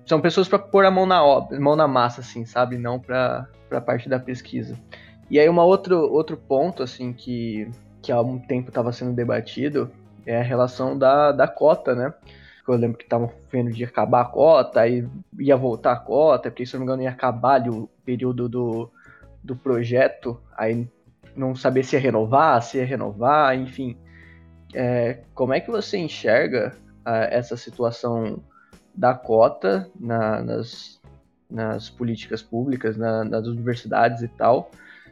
são pessoas para pôr a mão na mão na massa, assim, sabe? Não para a parte da pesquisa. E aí, uma outro, outro ponto, assim, que, que há um tempo estava sendo debatido é a relação da, da cota, né? Eu lembro que estavam vendo de acabar a cota, aí ia voltar a cota, porque se não me engano ia acabar ali o período do, do projeto, aí não saber se ia renovar, se ia renovar, enfim. É, como é que você enxerga uh, essa situação da cota na, nas, nas políticas públicas, na, nas universidades e tal.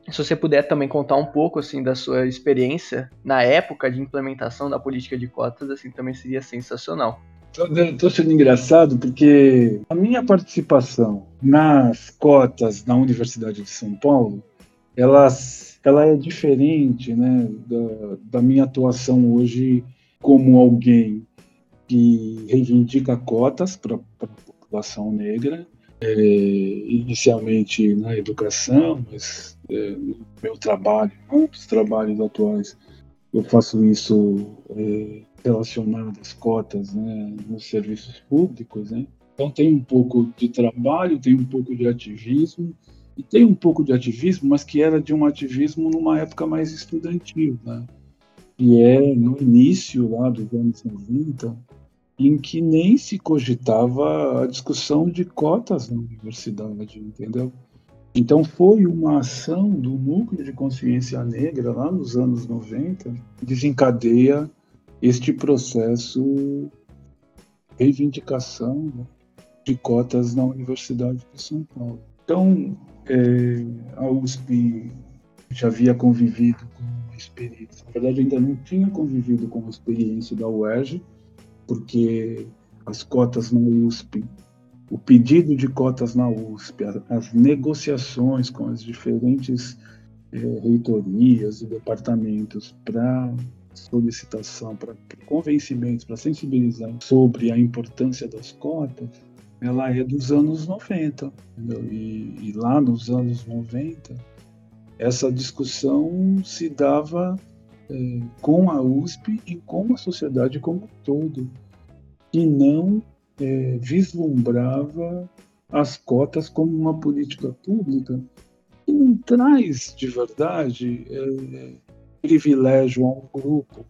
Se você puder também contar um pouco assim da sua experiência na época de implementação da política de cotas, assim também seria sensacional. Estou sendo engraçado porque a minha participação nas cotas na Universidade de São Paulo, elas, ela é diferente né, da, da minha atuação hoje como alguém que reivindica cotas para a população negra, é, inicialmente na educação, mas é, no meu trabalho, outros trabalhos atuais, eu faço isso é, relacionado às cotas né, nos serviços públicos. Né? Então tem um pouco de trabalho, tem um pouco de ativismo, e tem um pouco de ativismo, mas que era de um ativismo numa época mais estudantil, né? Que é no início lá dos anos 90, em que nem se cogitava a discussão de cotas na universidade, entendeu? Então foi uma ação do núcleo de consciência negra lá nos anos 90 desencadeia este processo reivindicação né, de cotas na Universidade de São Paulo. Então, é, a USP já havia convivido com experiência, na verdade ainda não tinha convivido com a experiência da UERJ, porque as cotas na USP, o pedido de cotas na USP, as negociações com as diferentes é, reitorias e departamentos para solicitação, para convencimento, para sensibilizar sobre a importância das cotas, ela é dos anos 90. E, e, lá nos anos 90, essa discussão se dava é, com a USP e com a sociedade como um todo, que não é, vislumbrava as cotas como uma política pública que não traz de verdade é, privilégio a um grupo,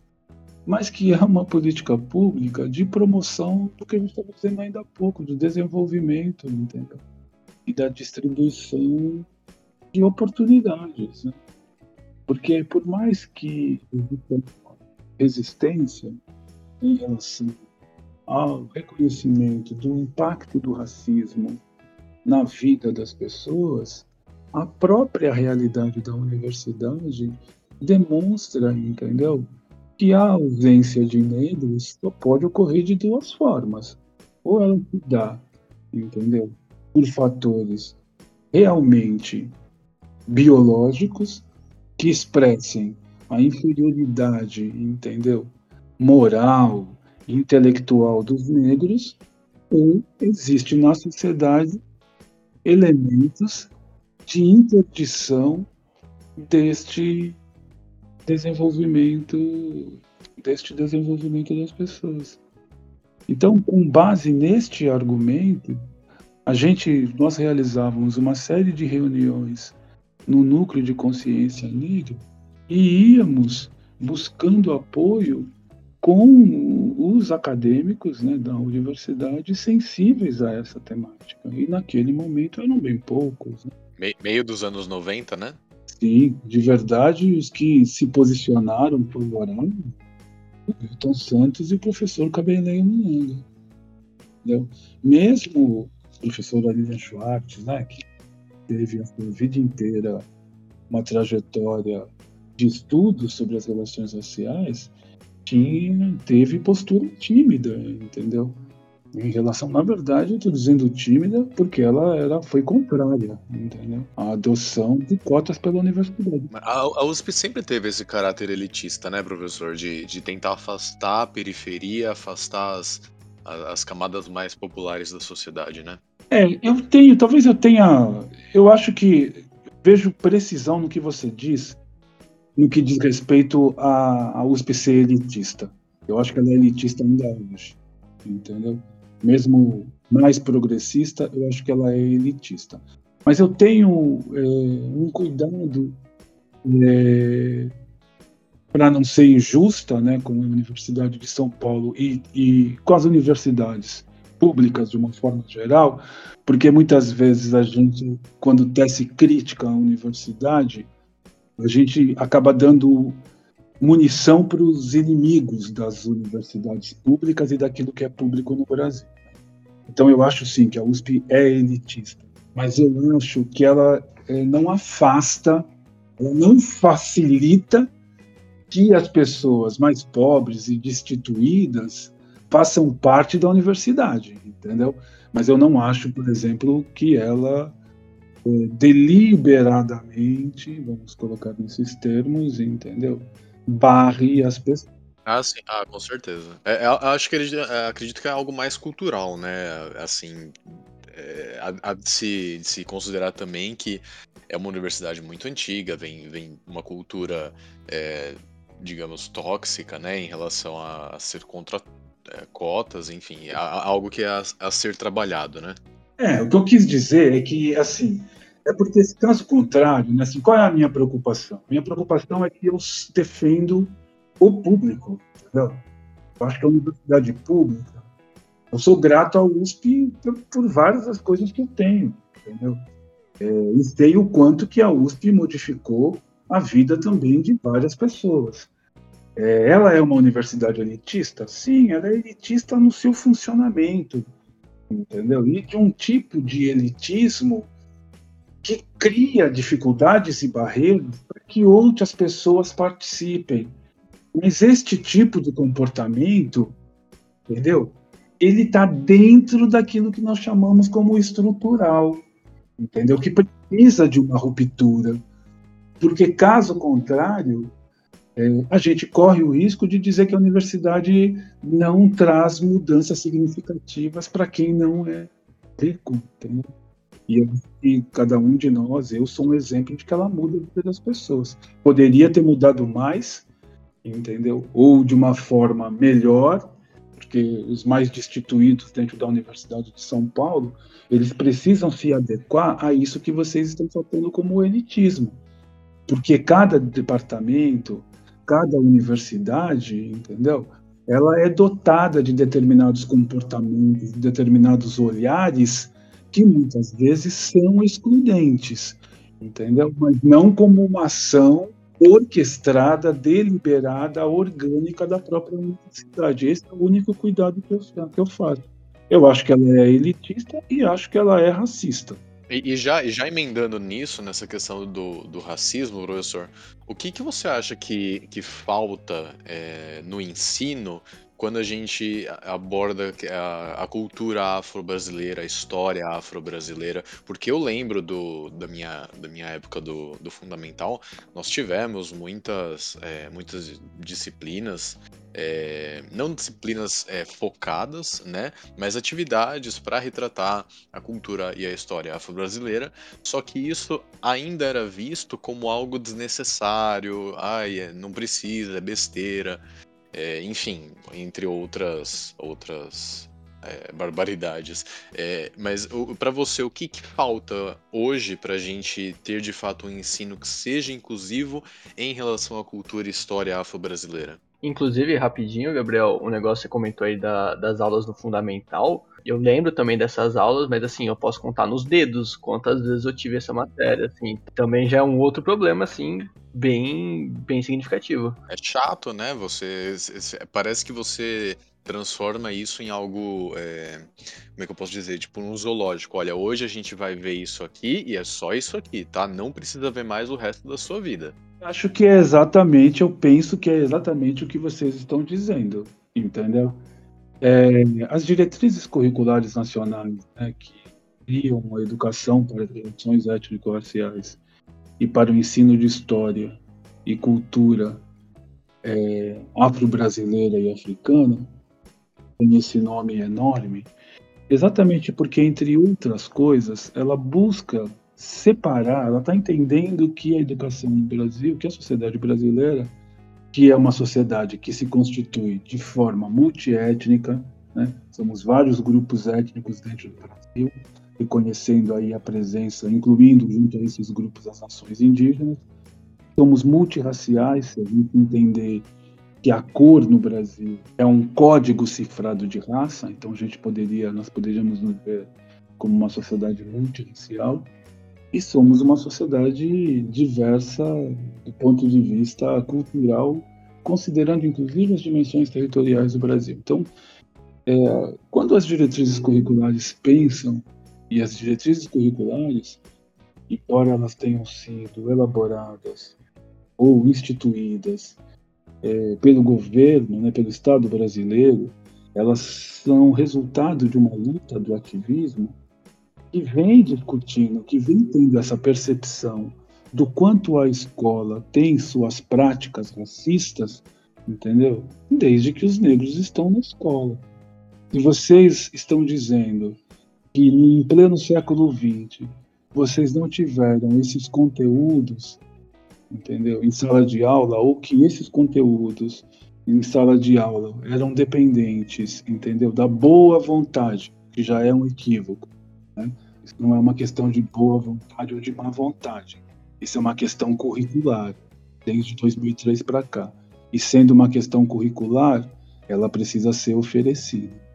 mas que é uma política pública de promoção do que a gente estava dizendo ainda há pouco, do desenvolvimento, entendeu? E da distribuição de oportunidades. Né? Porque por mais que exista resistência em relação ao reconhecimento do impacto do racismo na vida das pessoas, a própria realidade da universidade demonstra, entendeu? Que a ausência de negros pode ocorrer de duas formas. Ou ela se dá, entendeu? Por fatores realmente biológicos, que expressem a inferioridade, entendeu? Moral, intelectual dos negros, ou existe na sociedade elementos de interdição deste desenvolvimento deste desenvolvimento das pessoas. Então, com base neste argumento, a gente nós realizávamos uma série de reuniões no núcleo de consciência negra e íamos buscando apoio com os acadêmicos né, da universidade sensíveis a essa temática. E naquele momento eram bem poucos. Né? meio dos anos 90, né? Sim, de verdade, os que se posicionaram por Guarani, o Milton Santos e o professor Cabeleiro Munanga. Mesmo o professor Lilian Schwartz, né, que teve a sua vida inteira uma trajetória de estudos sobre as relações raciais, tinha, teve postura tímida, entendeu? Em relação, na verdade, eu estou dizendo tímida porque ela, ela foi contrária, entendeu? A adoção de cotas pela universidade. A, a USP sempre teve esse caráter elitista, né, professor? De, de tentar afastar a periferia, afastar as, as camadas mais populares da sociedade, né? É, eu tenho, talvez eu tenha, eu acho que vejo precisão no que você diz, no que diz respeito à, USP ser elitista. Eu acho que ela é elitista ainda hoje, entendeu? Mesmo mais progressista, eu acho que ela é elitista. Mas eu tenho é, um cuidado é, para não ser injusta né, com a Universidade de São Paulo e, e com as universidades públicas de uma forma geral, porque muitas vezes a gente, quando tece crítica à universidade, a gente acaba dando munição para os inimigos das universidades públicas e daquilo que é público no Brasil. Então eu acho sim que a USP é elitista, mas eu acho que ela é, não afasta, ela não facilita que as pessoas mais pobres e destituídas façam parte da universidade, entendeu? Mas eu não acho, por exemplo, que ela é, deliberadamente, vamos colocar nesses termos, entendeu? Barre as pessoas. Ah, sim. Ah, com certeza. É, é, acho que ele, é, acredito que é algo mais cultural, né? Assim, é, há, de, se, de se considerar também que é uma universidade muito antiga, vem, vem uma cultura, é, digamos, tóxica, né, em relação a, a ser contra é, cotas, enfim, algo que é a, a, ser trabalhado, né? É, o que eu quis dizer é que, assim, é porque, caso contrário, né, assim, qual é a minha preocupação? Minha preocupação é que eu defendo o público, entendeu? Eu acho que a universidade pública, eu sou grato ao USP por, por várias das coisas que eu tenho, entendeu? É, e sei o quanto que a USP modificou a vida também de várias pessoas. É, ela é uma universidade elitista? Sim, ela é elitista no seu funcionamento, entendeu? E de um tipo de elitismo que cria dificuldades e barreiras para que outras pessoas participem. Mas este tipo de comportamento, entendeu? Ele está dentro daquilo que nós chamamos como estrutural, entendeu? Que precisa de uma ruptura, porque caso contrário a gente corre o risco de dizer que a universidade não traz mudanças significativas para quem não é rico. Entendeu? E, e, cada um de nós, eu sou um exemplo de que ela muda a vida das pessoas. Poderia ter mudado mais, entendeu? Ou de uma forma melhor, porque os mais destituídos dentro da Universidade de São Paulo, eles precisam se adequar a isso que vocês estão tratando como elitismo. Porque cada departamento, cada universidade, entendeu? Ela é dotada de determinados comportamentos, de determinados olhares que muitas vezes são excludentes, entendeu? Mas não como uma ação orquestrada, deliberada, orgânica da própria universidade. Esse é o único cuidado que eu, que eu faço. Eu acho que ela é elitista e acho que ela é racista. E, e, já, já emendando nisso, nessa questão do, do racismo, professor, o que, que você acha que, que falta é, no ensino quando a gente aborda a, a cultura afro-brasileira, a história afro-brasileira, porque eu lembro do, da, minha, da minha época do, do fundamental, nós tivemos muitas, é, muitas disciplinas é, não disciplinas é, focadas, né, mas atividades para retratar a cultura e a história afro-brasileira, só que isso ainda era visto como algo desnecessário, ai, é, não precisa, é besteira, é, enfim, entre outras outras é, barbaridades. É, mas para você, o que, que falta hoje para a gente ter de fato um ensino que seja inclusivo em relação à cultura e história afro-brasileira? Inclusive, rapidinho, Gabriel, o um negócio que você comentou aí da, das aulas no fundamental. Eu lembro também dessas aulas, mas assim, eu posso contar nos dedos quantas vezes eu tive essa matéria, assim. Também já é um outro problema, assim, bem, bem significativo. É chato, né? Você parece que você transforma isso em algo, é, como é que eu posso dizer, tipo um zoológico. Olha, hoje a gente vai ver isso aqui e é só isso aqui, tá? Não precisa ver mais o resto da sua vida. Acho que é exatamente, eu penso que é exatamente o que vocês estão dizendo, entendeu? É, as diretrizes curriculares nacionais né, que criam a educação para relações étnico-raciais e para o ensino de história e cultura é, afro-brasileira e africana, tem esse nome enorme, exatamente porque, entre outras coisas, ela busca separar, ela está entendendo que a educação no Brasil, que a sociedade brasileira, que é uma sociedade que se constitui de forma multiétnica, né? somos vários grupos étnicos dentro do Brasil, reconhecendo aí a presença, incluindo junto a esses grupos as nações indígenas, somos multirraciais, se a gente entender que a cor no Brasil é um código cifrado de raça, então a gente poderia, nós poderíamos nos ver como uma sociedade multirracial e somos uma sociedade diversa do ponto de vista cultural, considerando inclusive as dimensões territoriais do Brasil. Então, é, quando as diretrizes curriculares pensam e as diretrizes curriculares, embora elas tenham sido elaboradas ou instituídas é, pelo governo, né, pelo Estado brasileiro, elas são resultado de uma luta do ativismo que vem discutindo, que vem tendo essa percepção do quanto a escola tem suas práticas racistas, entendeu? Desde que os negros estão na escola. E vocês estão dizendo que em pleno século XX vocês não tiveram esses conteúdos entendeu? Em sala de aula, ou que esses conteúdos em sala de aula eram dependentes, entendeu? Da boa vontade, que já é um equívoco. Né? Isso não é uma questão de boa vontade ou de má vontade. Isso é uma questão curricular, desde 2003 para cá. E sendo uma questão curricular, ela precisa ser oferecida.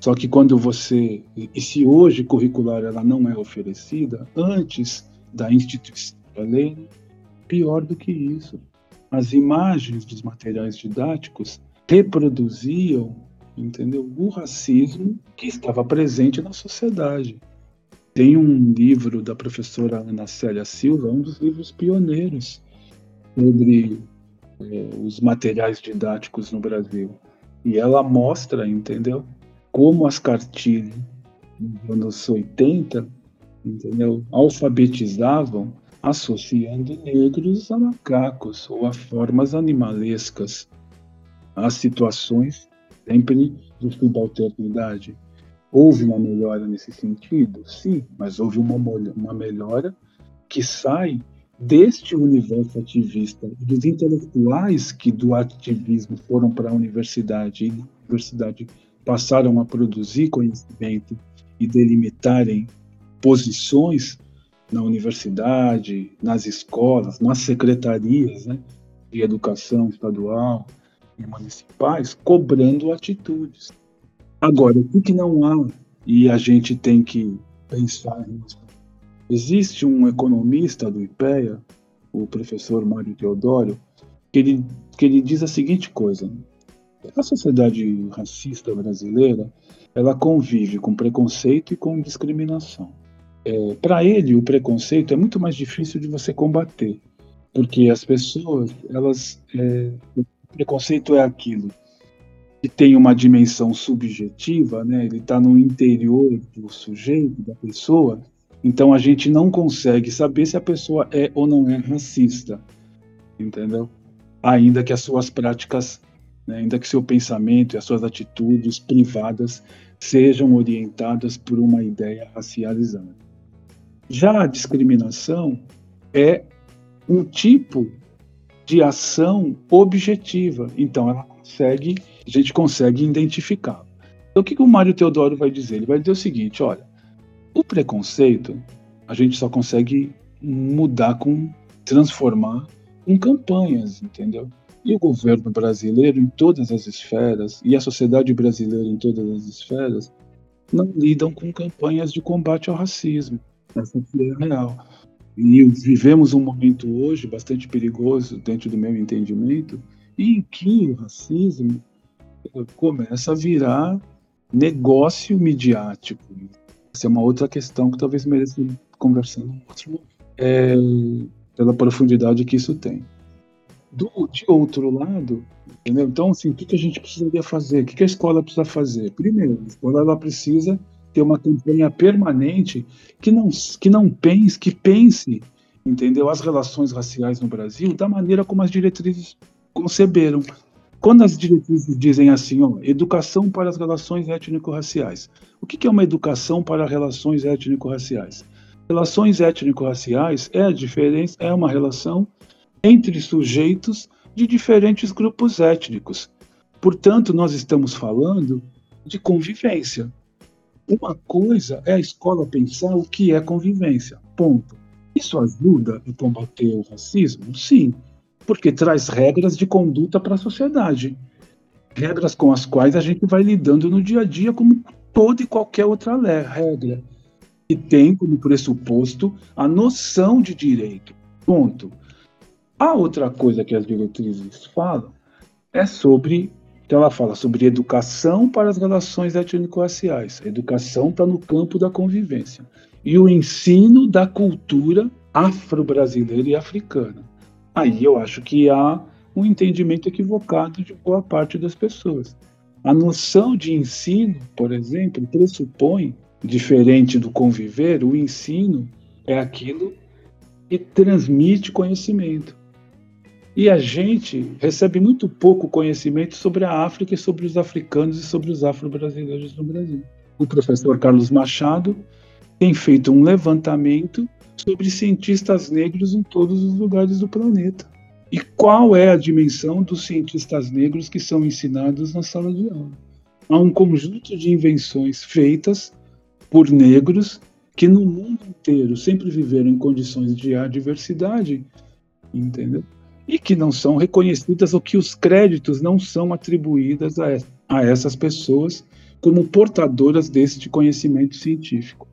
Só que quando você, e se hoje curricular ela não é oferecida, antes da instituição Além, pior do que isso, as imagens dos materiais didáticos reproduziam, entendeu, o racismo que estava presente na sociedade. Tem um livro da professora Ana Célia Silva, um dos livros pioneiros sobre é, os materiais didáticos no Brasil. E ela mostra, entendeu, como as cartilhas nos anos 80, entendeu, alfabetizavam associando negros a macacos ou a formas animalescas, a situações sempre de subalternidade. Houve uma melhora nesse sentido? Sim, mas houve uma, uma melhora que sai deste universo ativista, dos intelectuais que do ativismo foram para a universidade e universidade passaram a produzir conhecimento e delimitarem posições na universidade, nas escolas, nas secretarias né, de educação estadual e municipais, cobrando atitudes. Agora, o que não há, e a gente tem que pensar nisso, existe um economista do IPEA, o professor Mário Teodoro, que ele, que ele diz a seguinte coisa, a sociedade racista brasileira, ela convive com preconceito e com discriminação. É, para ele, o preconceito é muito mais difícil de você combater, porque as pessoas, elas, é, preconceito é aquilo que tem uma dimensão subjetiva, né? Ele está no interior do sujeito, da pessoa. Então a gente não consegue saber se a pessoa é ou não é racista, entendeu? Ainda que as suas práticas, né, ainda que seu pensamento e as suas atitudes privadas sejam orientadas por uma ideia racializada. Já a discriminação é um tipo de ação objetiva. Então, ela consegue, a gente consegue identificar. Então, o que, que o Mário Teodoro vai dizer? Ele vai dizer o seguinte: olha, o preconceito a gente só consegue mudar com transformar em campanhas, entendeu? E o governo brasileiro, em todas as esferas, e a sociedade brasileira, em todas as esferas, não lidam com campanhas de combate ao racismo. Essa é a real. E vivemos um momento hoje bastante perigoso, dentro do meu entendimento, em que o racismo começa a virar negócio midiático. Essa é uma outra questão que talvez mereça conversar em outro momento. É, pela profundidade que isso tem. Do, de outro lado, entendeu? Então, assim, o que, que a gente precisaria fazer? O que, que a escola precisa fazer? Primeiro, a escola ela precisa ter uma campanha permanente que não, que não pense, que pense, entendeu, as relações raciais no Brasil da maneira como as diretrizes conceberam. Quando as diretrizes dizem assim, ó, educação para as relações étnico-raciais, o que, que é uma educação para relações étnico-raciais? Relações étnico-raciais é a diferença, é uma relação entre sujeitos de diferentes grupos étnicos. Portanto, nós estamos falando de convivência. Uma coisa é a escola pensar o que é convivência. Ponto. Isso ajuda a combater o racismo? Sim, porque traz regras de conduta para a sociedade. Regras com as quais a gente vai lidando no dia a dia, como toda e qualquer outra regra. E tem como pressuposto a noção de direito. Ponto. A outra coisa que as diretrizes falam é sobre. Então, ela fala sobre educação para as relações étnico-raciais. A educação está no campo da convivência. E o ensino da cultura afro-brasileira e africana. Aí eu acho que há um entendimento equivocado de boa parte das pessoas. A noção de ensino, por exemplo, pressupõe, diferente do conviver, o ensino é aquilo que transmite conhecimento. E a gente recebe muito pouco conhecimento sobre a África e sobre os africanos e sobre os afro-brasileiros no Brasil. O professor Carlos Machado tem feito um levantamento sobre cientistas negros em todos os lugares do planeta. E qual é a dimensão dos cientistas negros que são ensinados na sala de aula? Há um conjunto de invenções feitas por negros que no mundo inteiro sempre viveram em condições de adversidade, entendeu? E que não são reconhecidas ou que os créditos não são atribuídos a, a essas pessoas como portadoras deste conhecimento científico.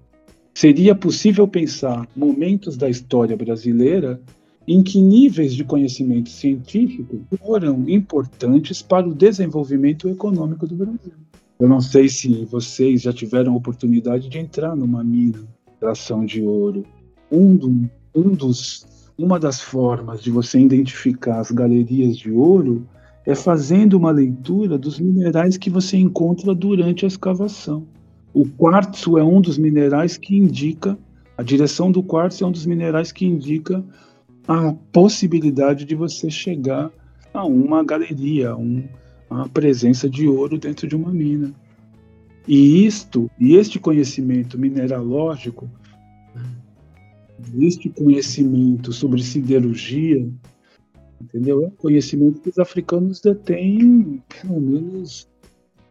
Seria possível pensar momentos da história brasileira em que níveis de conhecimento científico foram importantes para o desenvolvimento econômico do Brasil. Eu não sei se vocês já tiveram oportunidade de entrar numa mina de extração de ouro. Um, do, um dos uma das formas de você identificar as galerias de ouro é fazendo uma leitura dos minerais que você encontra durante a escavação. O quartzo é um dos minerais que indica, a direção do quartzo é um dos minerais que indica a possibilidade de você chegar a uma galeria, um, a presença de ouro dentro de uma mina. E isto, e este conhecimento mineralógico este conhecimento sobre siderurgia, entendeu? É um conhecimento que os africanos detêm, pelo menos,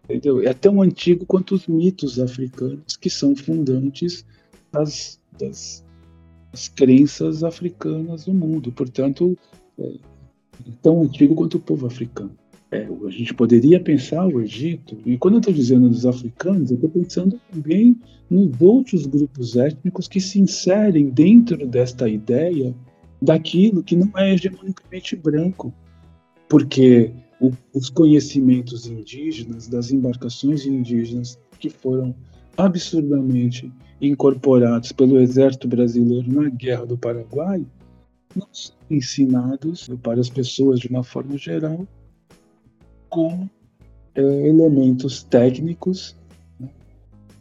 entendeu? É tão antigo quanto os mitos africanos, que são fundantes das, das, das crenças africanas no mundo. Portanto, é tão antigo quanto o povo africano. É, a gente poderia pensar o Egito, e quando eu estou dizendo dos africanos, eu estou pensando também nos outros grupos étnicos que se inserem dentro desta ideia daquilo que não é hegemonicamente branco. Porque o, os conhecimentos indígenas, das embarcações indígenas que foram absurdamente incorporados pelo exército brasileiro na Guerra do Paraguai, não são ensinados para as pessoas de uma forma geral com é, elementos técnicos né,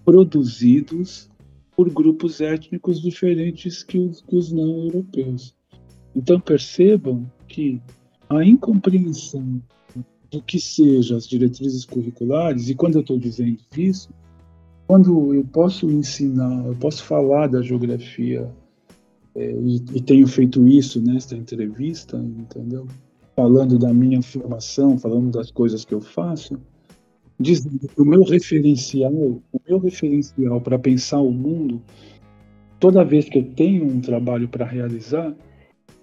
produzidos por grupos étnicos diferentes que os, que os não europeus. Então percebam que a incompreensão do que sejam as diretrizes curriculares, e quando eu estou dizendo isso, quando eu posso ensinar, eu posso falar da geografia, é, e, e tenho feito isso nesta entrevista, entendeu? Falando da minha formação, falando das coisas que eu faço, dizendo que o meu referencial, o meu referencial para pensar o mundo, toda vez que eu tenho um trabalho para realizar,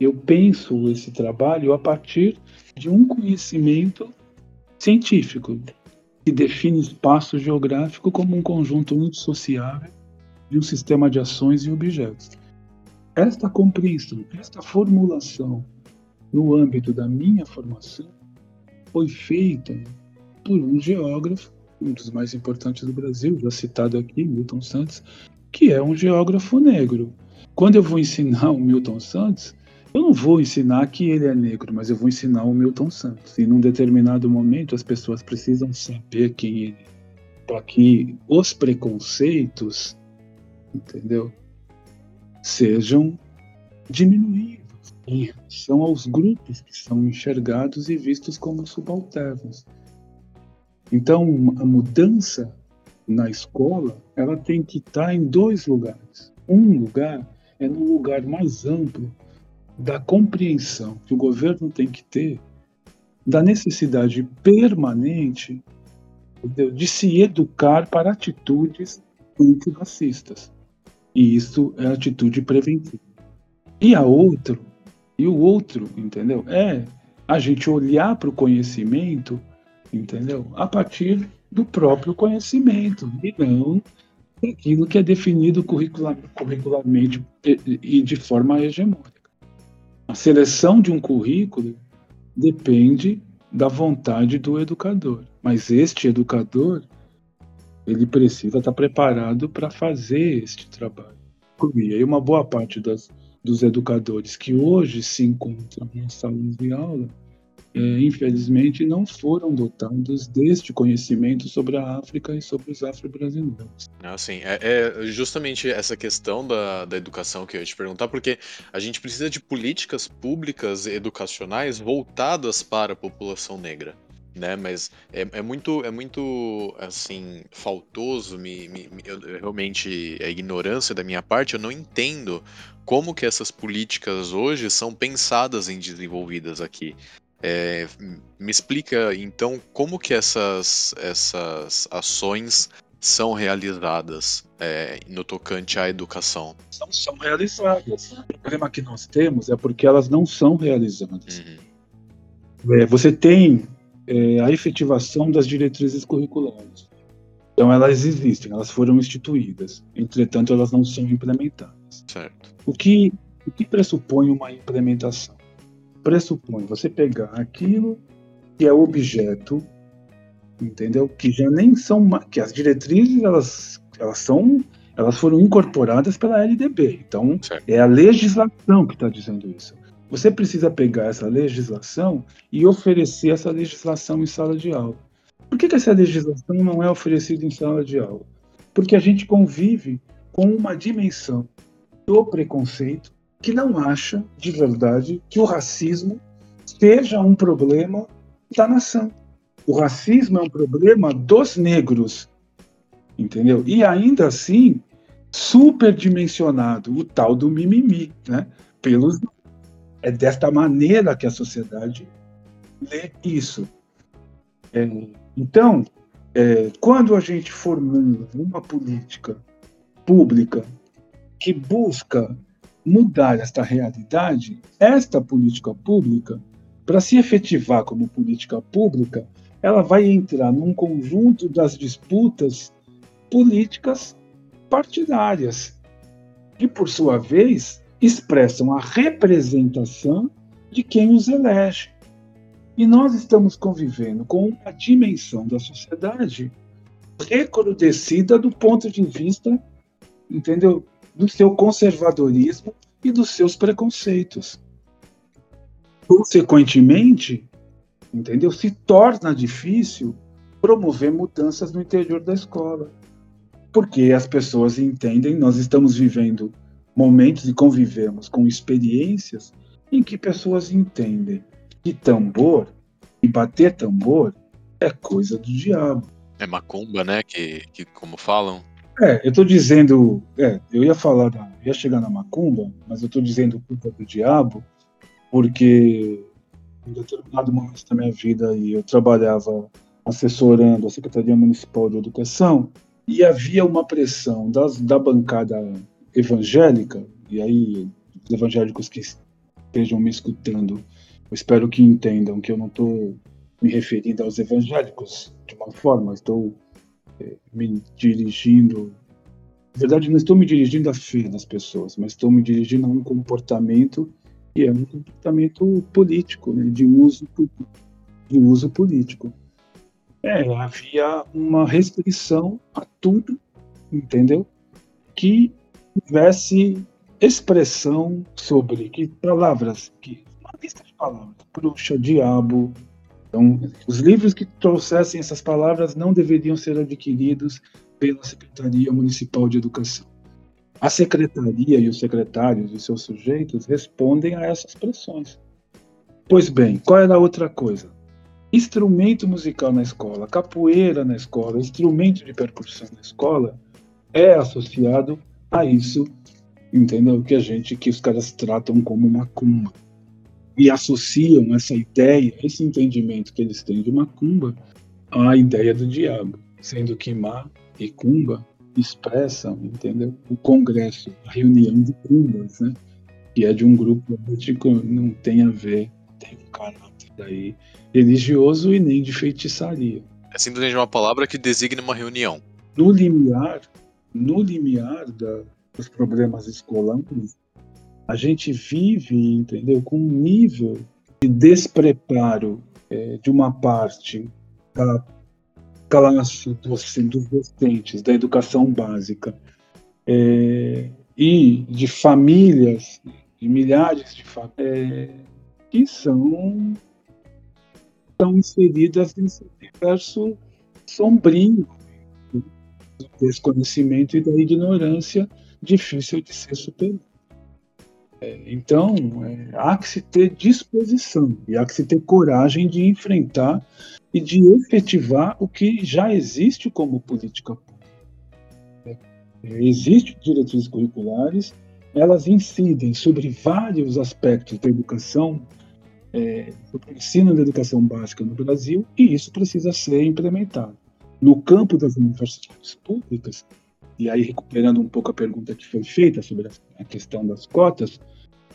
Eu penso esse trabalho a partir de um conhecimento científico que define espaço geográfico como um conjunto indissociável de um sistema de ações e objetos. Esta compreensão, esta formulação no âmbito da minha formação foi feita por um geógrafo, um dos mais importantes do Brasil, já citado aqui, Milton Santos, que é um geógrafo negro. Quando eu vou ensinar o Milton Santos, eu não vou ensinar que ele é negro, mas eu vou ensinar o Milton Santos. E num determinado momento as pessoas precisam saber quem ele é, para que os preconceitos, entendeu, sejam diminuídos em relação aos grupos que são enxergados e vistos como subalternos. Então, a mudança na escola, ela tem que estar em dois lugares. Um lugar é no lugar mais amplo da compreensão que o governo tem que ter da necessidade permanente de se educar para atitudes antirracistas. E isso é atitude preventiva. E a outro, e o outro, entendeu? É a gente olhar para o conhecimento, entendeu? A partir do próprio conhecimento e não daquilo que é definido curricular, curricularmente e, de forma hegemônica. A seleção de um currículo depende da vontade do educador, mas este educador ele precisa estar preparado para fazer este trabalho. E aí uma boa parte das, dos educadores que hoje se encontram nas salas de aula é, infelizmente, não foram dotados deste conhecimento sobre a África e sobre os afro-brasileiros. Assim, é, é, justamente essa questão da, da educação que eu ia te perguntar, porque a gente precisa de políticas públicas educacionais voltadas para a população negra. Né, mas é, é, muito, é muito, assim, faltoso, me, me, eu, realmente, a ignorância da minha parte, eu não entendo como que essas políticas hoje são pensadas e desenvolvidas aqui. É, me explica então como que essas, essas ações são realizadas é, no tocante à educação? Não são realizadas. O problema que nós temos é porque elas não são realizadas. Uhum. É, você tem é, a efetivação das diretrizes curriculares. Então elas existem, elas foram instituídas. Entretanto, elas não são implementadas. Certo. O que, o que pressupõe uma implementação? pressupõe você pegar aquilo que é objeto, entendeu? Que já nem são que as diretrizes elas elas são elas foram incorporadas pela LDB. Então certo. é a legislação que está dizendo isso. Você precisa pegar essa legislação e oferecer essa legislação em sala de aula. Por que, que essa legislação não é oferecida em sala de aula? Porque a gente convive com uma dimensão do preconceito que não acha de verdade que o racismo seja um problema da nação. O racismo é um problema dos negros, entendeu? E ainda assim, superdimensionado, o tal do mimimi, né? Pelos é desta maneira que a sociedade lê isso. É, então, é, quando a gente formula uma política pública que busca mudar esta realidade, esta política pública, para se efetivar como política pública, ela vai entrar num conjunto das disputas políticas partidárias, que, por sua vez, expressam a representação de quem os elege. E nós estamos convivendo com uma dimensão da sociedade recrudescida do ponto de vista, entendeu, do seu conservadorismo e dos seus preconceitos. Consequentemente, entendeu? Se torna difícil promover mudanças no interior da escola. Porque as pessoas entendem, nós estamos vivendo momentos e convivemos com experiências em que pessoas entendem que tambor e bater tambor é coisa do diabo. É macumba, né? Que, que como falam. É, eu tô dizendo. É, eu ia falar, da, ia chegar na macumba, mas eu tô dizendo culpa do diabo, porque em determinado momento da minha vida eu trabalhava assessorando a Secretaria Municipal de Educação e havia uma pressão das, da bancada evangélica, e aí os evangélicos que estejam me escutando, eu espero que entendam que eu não estou me referindo aos evangélicos de uma forma, estou me dirigindo. Na verdade, não estou me dirigindo à fé das pessoas, mas estou me dirigindo a um comportamento que é um comportamento político, né, de uso de uso político. É, havia uma restrição a tudo, entendeu? Que tivesse expressão sobre que palavras, que uma lista de palavras, bruxa, diabo. Então, os livros que trouxessem essas palavras não deveriam ser adquiridos pela Secretaria Municipal de Educação. A secretaria e os secretários e seus sujeitos respondem a essas pressões. Pois bem, qual era a outra coisa? Instrumento musical na escola, capoeira na escola, instrumento de percussão na escola é associado a isso entendeu? Que a gente, que os caras tratam como macumba. E associam essa ideia, esse entendimento que eles têm de macumba à ideia do diabo, sendo que ma e cumba expressam, entendeu? O congresso, a reunião de cumbas, né? Que é de um grupo político, não tem a ver, tem um caráter daí religioso e nem de feitiçaria. É simplesmente uma palavra que designa uma reunião. No limiar, no limiar da, os problemas escolares, a gente vive, entendeu, com um nível de despreparo é, de uma parte da classe dos, dos docentes da educação básica é, e de famílias, de milhares de famílias, é, que são, são inseridas nesse universo sombrio do desconhecimento e da ignorância difícil de ser superado. É, então, é, há que se ter disposição e há que se ter coragem de enfrentar e de efetivar o que já existe como política pública. É, Existem diretrizes curriculares, elas incidem sobre vários aspectos da educação, é, do ensino da educação básica no Brasil, e isso precisa ser implementado. No campo das universidades públicas, e aí recuperando um pouco a pergunta que foi feita sobre a questão das cotas,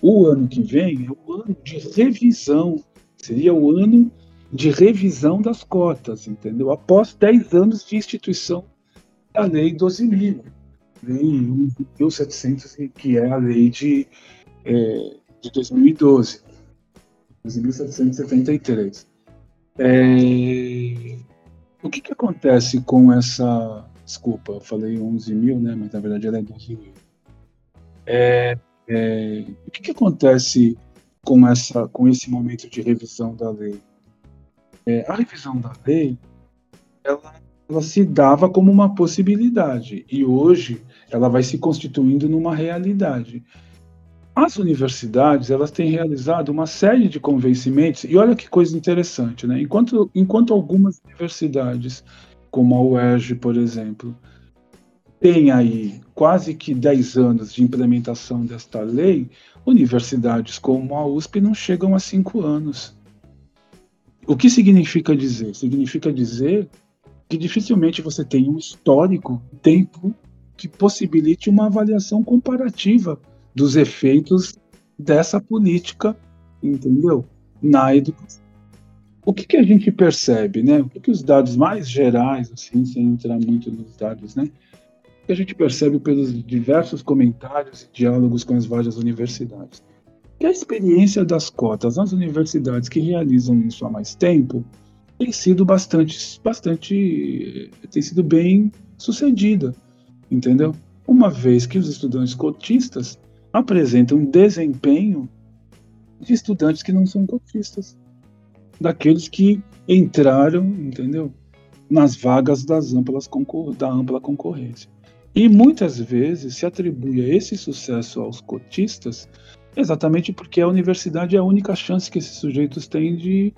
o ano que vem é o ano de revisão, seria o ano de revisão das cotas, entendeu? Após 10 anos de instituição da Lei 12.000, Lei 1.700, que é a lei de, é, de 2012, 12.773. É, o que, que acontece com essa Desculpa, eu falei 11 mil, né? Mas na verdade ela é 12 mil. É, é, o que, que acontece com, essa, com esse momento de revisão da lei? É, a revisão da lei, ela, ela se dava como uma possibilidade e hoje ela vai se constituindo numa realidade. As universidades elas têm realizado uma série de convencimentos e olha que coisa interessante, né? Enquanto, enquanto algumas universidades como a UERJ, por exemplo, tem aí quase que 10 anos de implementação desta lei, universidades como a USP não chegam a 5 anos. O que significa dizer? Significa dizer que dificilmente você tem um histórico, tempo que possibilite uma avaliação comparativa dos efeitos dessa política, entendeu? Na educação o que, que a gente percebe, né? O que, que os dados mais gerais, assim, sem entrar muito nos dados, né? O que a gente percebe pelos diversos comentários e diálogos com as várias universidades? Que a experiência das cotas nas universidades que realizam isso há mais tempo tem sido bastante, bastante, tem sido bem sucedida, entendeu? Uma vez que os estudantes cotistas apresentam desempenho de estudantes que não são cotistas daqueles que entraram, entendeu? Nas vagas das amplas da ampla concorrência. E muitas vezes se atribui esse sucesso aos cotistas exatamente porque a universidade é a única chance que esses sujeitos têm de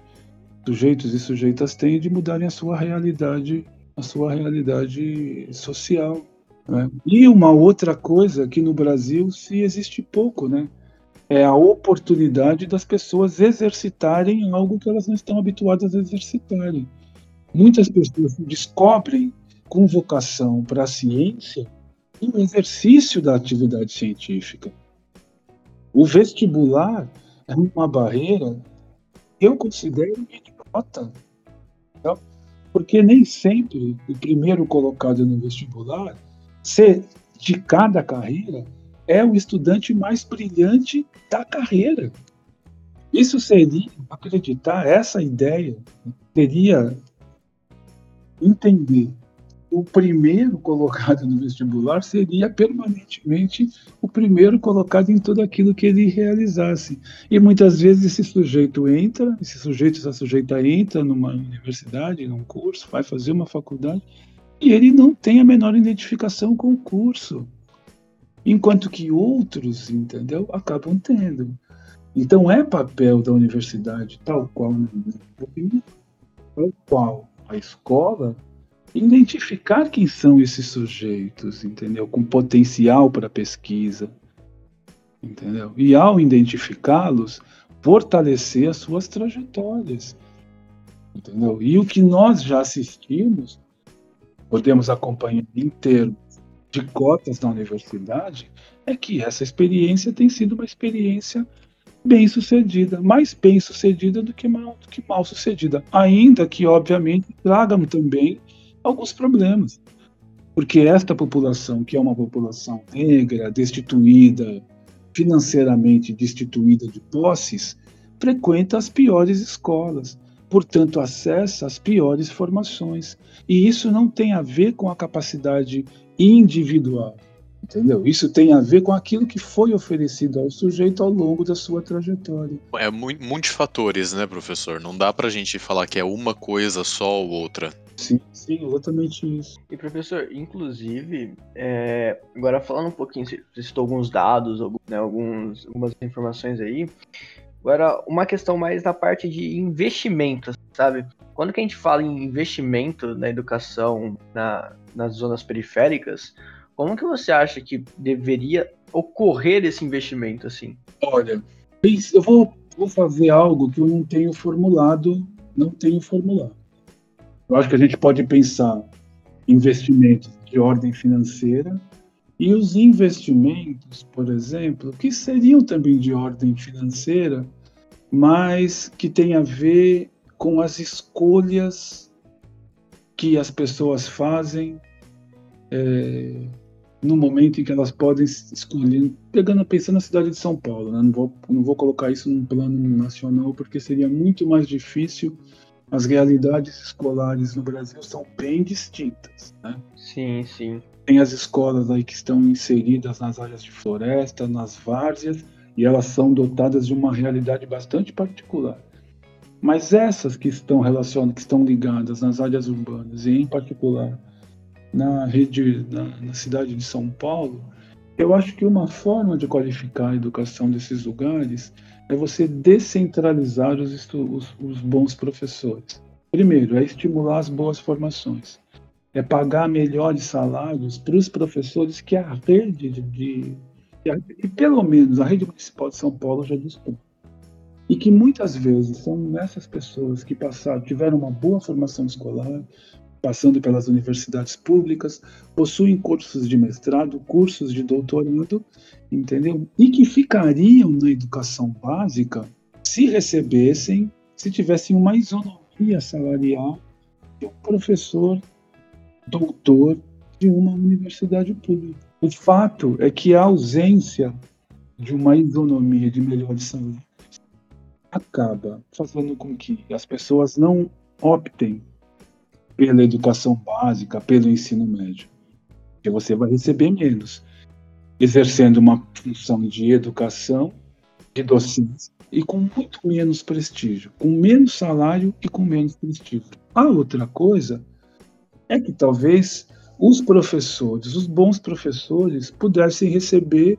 sujeitos e sujeitas têm de mudarem a sua realidade, a sua realidade social. Né? E uma outra coisa que no Brasil se existe pouco, né? É a oportunidade das pessoas exercitarem algo que elas não estão habituadas a exercitarem. Muitas pessoas descobrem com vocação para a ciência no exercício da atividade científica. O vestibular é uma barreira eu considero idiota. Tá? Porque nem sempre o primeiro colocado no vestibular, ser de cada carreira, é o estudante mais brilhante da carreira. Isso seria acreditar, essa ideia seria entender o primeiro colocado no vestibular seria permanentemente o primeiro colocado em tudo aquilo que ele realizasse. E muitas vezes esse sujeito entra, esse sujeito, essa sujeita entra numa universidade, num curso, vai fazer uma faculdade, e ele não tem a menor identificação com o curso. Enquanto que outros, entendeu, acabam tendo. Então é papel da universidade, tal qual, tal qual a escola, identificar quem são esses sujeitos, entendeu? Com potencial para pesquisa, entendeu? E ao identificá-los, fortalecer as suas trajetórias, entendeu? E o que nós já assistimos, podemos acompanhar em termos de cotas na universidade, é que essa experiência tem sido uma experiência bem sucedida, mais bem sucedida do que mal, do que mal sucedida, ainda que obviamente tragam também alguns problemas. Porque esta população, que é uma população negra, destituída, financeiramente destituída de posses, frequenta as piores escolas, portanto, acessa as piores formações. E isso não tem a ver com a capacidade individual, entendeu? Isso tem a ver com aquilo que foi oferecido ao sujeito ao longo da sua trajetória. É muitos fatores, né, professor? Não dá pra gente falar que é uma coisa só ou outra. Sim, sim, exatamente isso. E professor, inclusive, é, agora falando um pouquinho, você citou alguns dados, né, alguns, algumas informações aí. Agora, uma questão mais na parte de investimento, sabe? Quando que a gente fala em investimento na educação na, nas zonas periféricas, como que você acha que deveria ocorrer esse investimento assim? Olha, eu vou, vou fazer algo que eu não tenho formulado, não tenho formulado. Eu acho que a gente pode pensar investimentos de ordem financeira e os investimentos, por exemplo, que seriam também de ordem financeira, mas que tem a ver com as escolhas que as pessoas fazem é, no momento em que elas podem escolher, pegando pensando na cidade de São Paulo, né? não, vou, não vou colocar isso num plano nacional porque seria muito mais difícil as realidades escolares no Brasil são bem distintas, né? Sim, sim. Tem as escolas aí que estão inseridas nas áreas de floresta, nas várzeas, e elas são dotadas de uma realidade bastante particular. Mas essas que estão relacionadas, que estão ligadas nas áreas urbanas, e em particular na rede, na, na cidade de São Paulo, eu acho que uma forma de qualificar a educação desses lugares é você descentralizar os, os, os bons professores. Primeiro, é estimular as boas formações. É pagar melhores salários para os professores que a rede de, de que pelo menos a rede municipal de São Paulo já dispõe. E que muitas vezes são essas pessoas que passaram, tiveram uma boa formação escolar, passando pelas universidades públicas, possuem cursos de mestrado, cursos de doutorado, entendeu? E que ficariam na educação básica se recebessem, se tivessem uma isonomia salarial de um professor doutor de uma universidade pública. O fato é que a ausência de uma isonomia de melhores salários acaba fazendo com que as pessoas não optem pela educação básica, pelo ensino médio. Porque você vai receber menos, exercendo uma função de educação, de docência, e com muito menos prestígio, com menos salário e com menos prestígio. A outra coisa é que talvez os professores, os bons professores, pudessem receber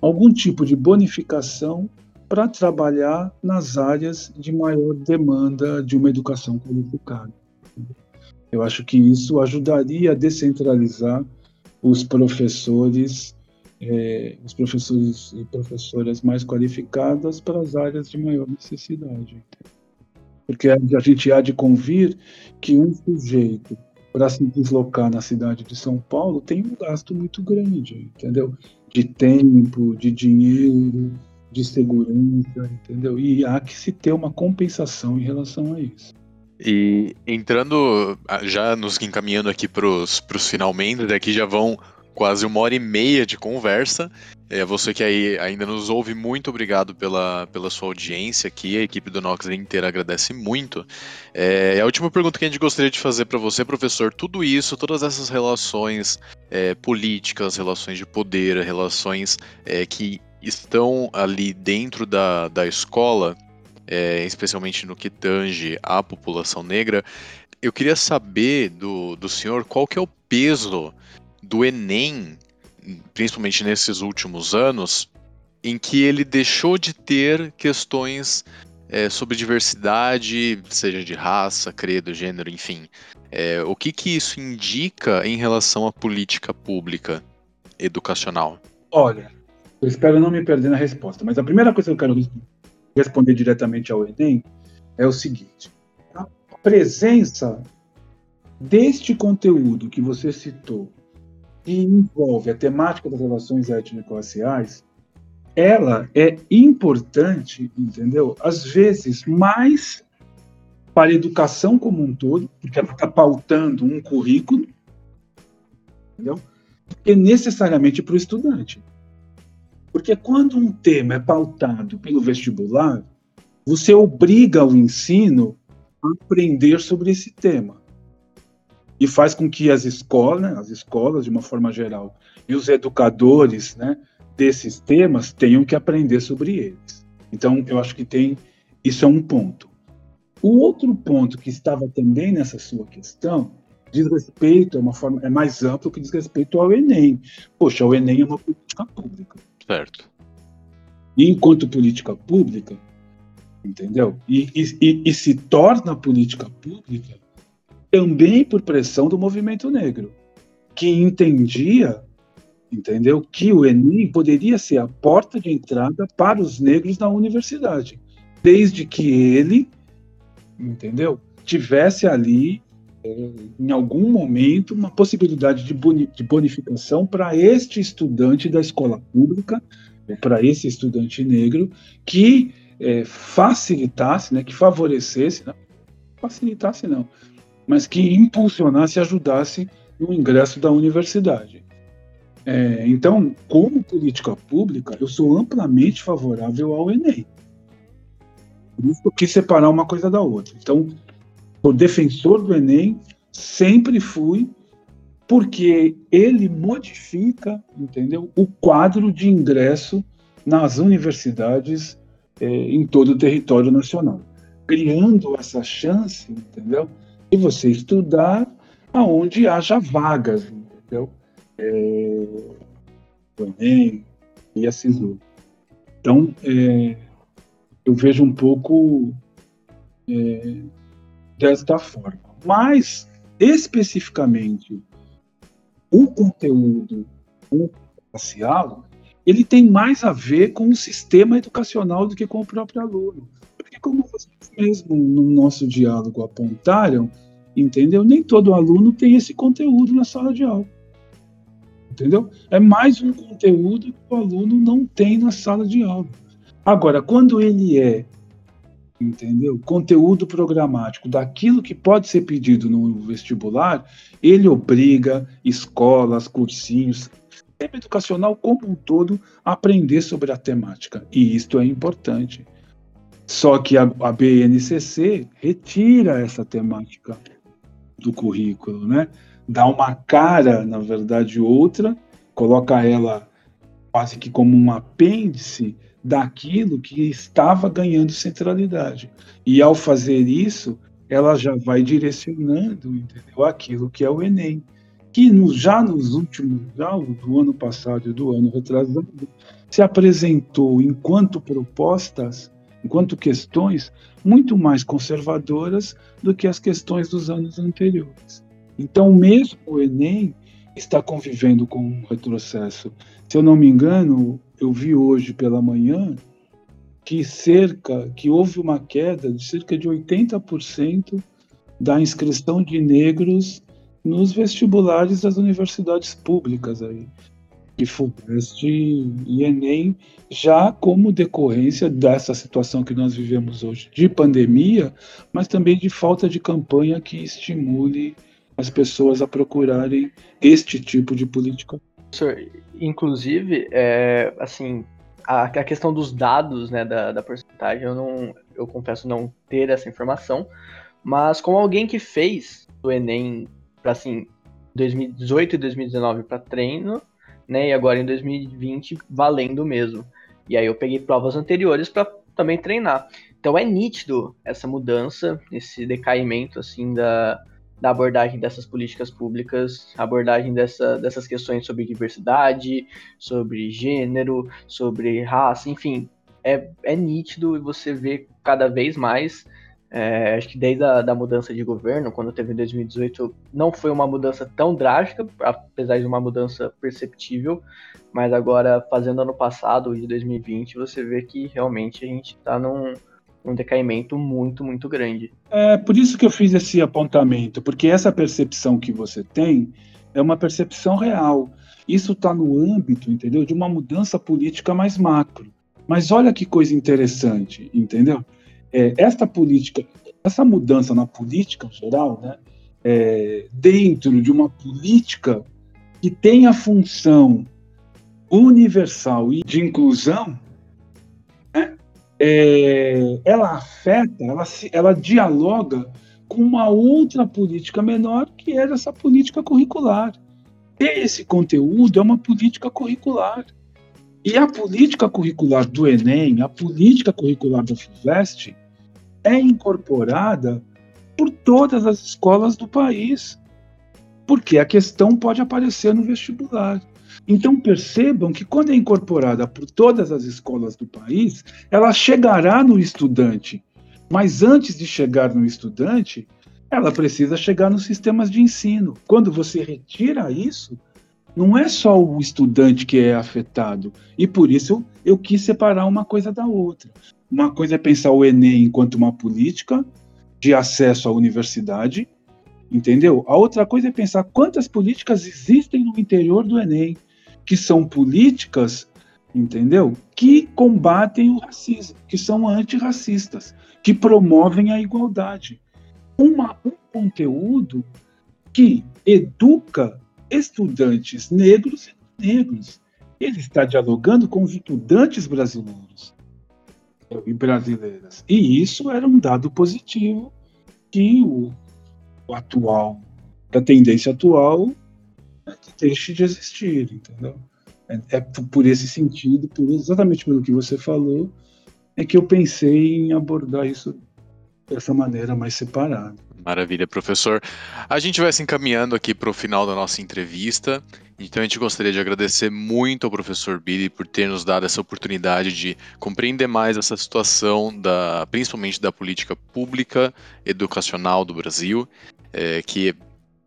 algum tipo de bonificação para trabalhar nas áreas de maior demanda de uma educação qualificada. Eu acho que isso ajudaria a descentralizar os professores, é, os professores e professoras mais qualificadas para as áreas de maior necessidade. Porque a gente há de convir que um sujeito, para se deslocar na cidade de São Paulo, tem um gasto muito grande, entendeu? De tempo, de dinheiro, de segurança, entendeu? E há que se ter uma compensação em relação a isso. E entrando, ah, já nos encaminhando aqui para os finalmente, daqui já vão quase uma hora e meia de conversa. É, você que aí ainda nos ouve, muito obrigado pela, pela sua audiência aqui. A equipe do Nox inteira agradece muito. É, a última pergunta que a gente gostaria de fazer para você, professor: tudo isso, todas essas relações é, políticas, relações de poder, relações é, que estão ali dentro da, da escola, é, especialmente no que tange a população negra, eu queria saber do, do senhor qual que é o peso do Enem, principalmente nesses últimos anos, em que ele deixou de ter questões é, sobre diversidade, seja de raça, credo, gênero, enfim. É, o que, que isso indica em relação à política pública educacional? Olha, eu espero não me perder na resposta, mas a primeira coisa que eu quero responder diretamente ao Enem é o seguinte: a presença deste conteúdo que você citou que envolve a temática das relações étnico-raciais, ela é importante, entendeu? Às vezes mais para a educação como um todo, porque ela está pautando um currículo, entendeu? E necessariamente para o estudante. Porque quando um tema é pautado pelo vestibular, você obriga o ensino a aprender sobre esse tema e faz com que as escolas, né, as escolas de uma forma geral, e os educadores, né, desses temas tenham que aprender sobre eles. Então, eu acho que tem isso é um ponto. O outro ponto que estava também nessa sua questão diz respeito, é uma forma é mais amplo que diz respeito ao Enem. Poxa, o Enem é uma política pública. Certo. E enquanto política pública, entendeu? E, e, e se torna política pública também por pressão do movimento negro, que entendia, entendeu, que o Enem poderia ser a porta de entrada para os negros na universidade, desde que ele, entendeu, tivesse ali em algum momento uma possibilidade de, de bonificação para este estudante da escola pública, para esse estudante negro, que é, facilitasse, né, que favorecesse, não, facilitasse não, mas que impulsionasse ajudasse no ingresso da universidade. É, então, como política pública, eu sou amplamente favorável ao Enem. Por isso quis separar uma coisa da outra. Então, o defensor do Enem sempre fui, porque ele modifica, entendeu, o quadro de ingresso nas universidades é, em todo o território nacional, criando essa chance, entendeu, e você estudar aonde haja vagas, entendeu? É, o Enem e a CISU. Então, é, eu vejo um pouco é, desta forma. Mas, especificamente, o conteúdo racial, ele tem mais a ver com o sistema educacional do que com o próprio aluno. Porque, como vocês mesmo no nosso diálogo apontaram, entendeu? Nem todo aluno tem esse conteúdo na sala de aula. Entendeu? É mais um conteúdo que o aluno não tem na sala de aula. Agora, quando ele é, entendeu? Conteúdo programático daquilo que pode ser pedido no vestibular, ele obriga escolas, cursinhos, sistema educacional como um todo a aprender sobre a temática. E isto é importante. Só que a, a BNCC retira essa temática do currículo, né? Dá uma cara, na verdade, outra, coloca ela quase que como um apêndice daquilo que estava ganhando centralidade. E ao fazer isso, ela já vai direcionando, entendeu? Aquilo que é o Enem, que no, já nos últimos, já do ano passado e do ano retrasado, se apresentou enquanto propostas enquanto questões muito mais conservadoras do que as questões dos anos anteriores. Então, mesmo o Enem está convivendo com um retrocesso. Se eu não me engano, eu vi hoje pela manhã que cerca, que houve uma queda de cerca de 80% da inscrição de negros nos vestibulares das universidades públicas aí. e FUVEST e Enem, já como decorrência dessa situação que nós vivemos hoje, de pandemia, mas também de falta de campanha que estimule as pessoas a procurarem este tipo de política. Inclusive, é, assim, a, a, questão dos dados, né, da, da porcentagem, eu não, eu confesso não ter essa informação, mas como alguém que fez o Enem para assim 2018 e 2019 para treino, né? E agora em 2020 valendo mesmo. E aí eu peguei provas anteriores para também treinar. Então é nítido essa mudança, esse decaimento assim da, da abordagem dessas políticas públicas, abordagem dessa, dessas questões sobre diversidade, sobre gênero, sobre raça, enfim, é, é nítido e você vê cada vez mais. É, acho que desde a da mudança de governo, quando teve em 2018, não foi uma mudança tão drástica, apesar de uma mudança perceptível, mas agora, fazendo ano passado, de 2020, você vê que realmente a gente está num, num decaimento muito, muito grande. É por isso que eu fiz esse apontamento, porque essa percepção que você tem é uma percepção real. Isso está no âmbito, entendeu, de uma mudança política mais macro. Mas olha que coisa interessante, entendeu? é, esta política, essa mudança na política em geral, né, é, dentro de uma política que tem a função universal e de inclusão, é, ela afeta, ela, ela dialoga com uma outra política menor, que era essa política curricular. Esse conteúdo é uma política curricular. E a política curricular do Enem, a política curricular da FUVEST, é incorporada por todas as escolas do país, porque a questão pode aparecer no vestibular. Então percebam que quando é incorporada por todas as escolas do país, ela chegará no estudante. Mas antes de chegar no estudante, ela precisa chegar nos sistemas de ensino. Quando você retira isso, não é só o estudante que é afetado. E por isso eu, eu quis separar uma coisa da outra. Uma coisa é pensar o Enem enquanto uma política de acesso à universidade, entendeu? A outra coisa é pensar quantas políticas existem no interior do Enem, que são políticas, entendeu? Que combatem o racismo, que são antirracistas, que promovem a igualdade. Uma, um conteúdo que educa estudantes negros e negros. Ele está dialogando com os estudantes brasileiros e brasileiras. E isso era um dado positivo que o, o atual, a tendência atual é que deixe de existir, entendeu? É, é, por esse sentido, por exatamente pelo que você falou, é que eu pensei em abordar isso dessa maneira mais separada. Maravilha, professor. A gente vai se encaminhando aqui para o final da nossa entrevista. Então a gente gostaria de agradecer muito ao professor Billy por ter nos dado essa oportunidade de compreender mais essa situação, da, principalmente da política pública educacional do Brasil, é, que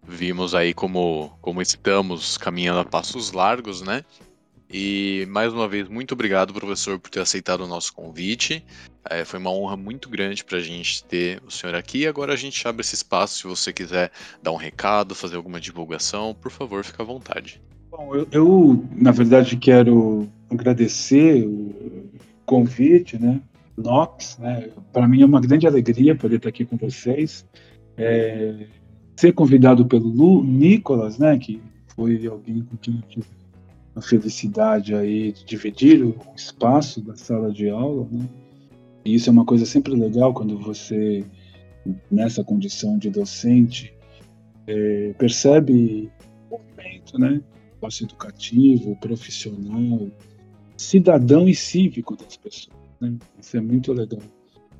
vimos aí como, como estamos caminhando a passos largos, né? E mais uma vez, muito obrigado, professor, por ter aceitado o nosso convite. É, foi uma honra muito grande para a gente ter o senhor aqui. Agora a gente abre esse espaço. Se você quiser dar um recado, fazer alguma divulgação, por favor, fique à vontade. Bom, eu, eu na verdade quero agradecer o convite, né? Nox, né? Para mim é uma grande alegria poder estar aqui com vocês. É, ser convidado pelo Lu, Nicolas, né? Que foi alguém com quem eu tive a felicidade aí de dividir o espaço da sala de aula, né? E isso é uma coisa sempre legal quando você, nessa condição de docente, é, percebe o movimento, né? Espaço educativo, profissional, cidadão e cívico das pessoas. Né? Isso é muito legal.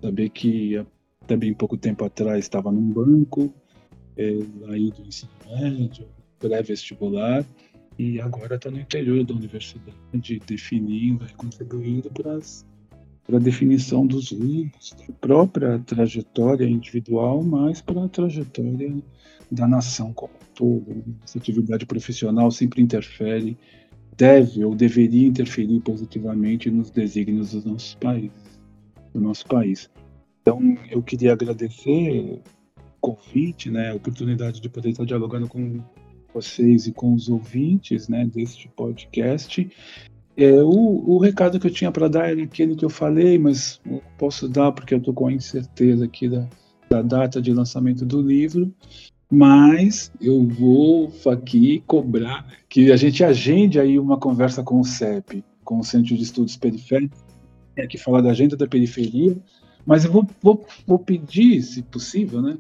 Saber que até bem pouco tempo atrás estava num banco, é, aí do ensino médio, pré-vestibular, e agora está no interior da universidade, definindo e contribuindo para a definição dos rumos da própria trajetória individual, mas para a trajetória da nação como um todo. Né? Essa atividade profissional sempre interfere, deve ou deveria interferir positivamente nos desígnios dos nossos países, do nosso país. Então, eu queria agradecer convite, né, a oportunidade de poder estar dialogando com vocês e com os ouvintes né, deste podcast. É, o, o recado que eu tinha para dar era aquele que eu falei, mas eu posso dar porque eu estou com a incerteza aqui da, da data de lançamento do livro. Mas eu vou aqui cobrar que a gente agende aí uma conversa com o CEP, com o Centro de Estudos Periféricos, que fala da agenda da periferia. Mas eu vou, vou, vou pedir, se possível, né,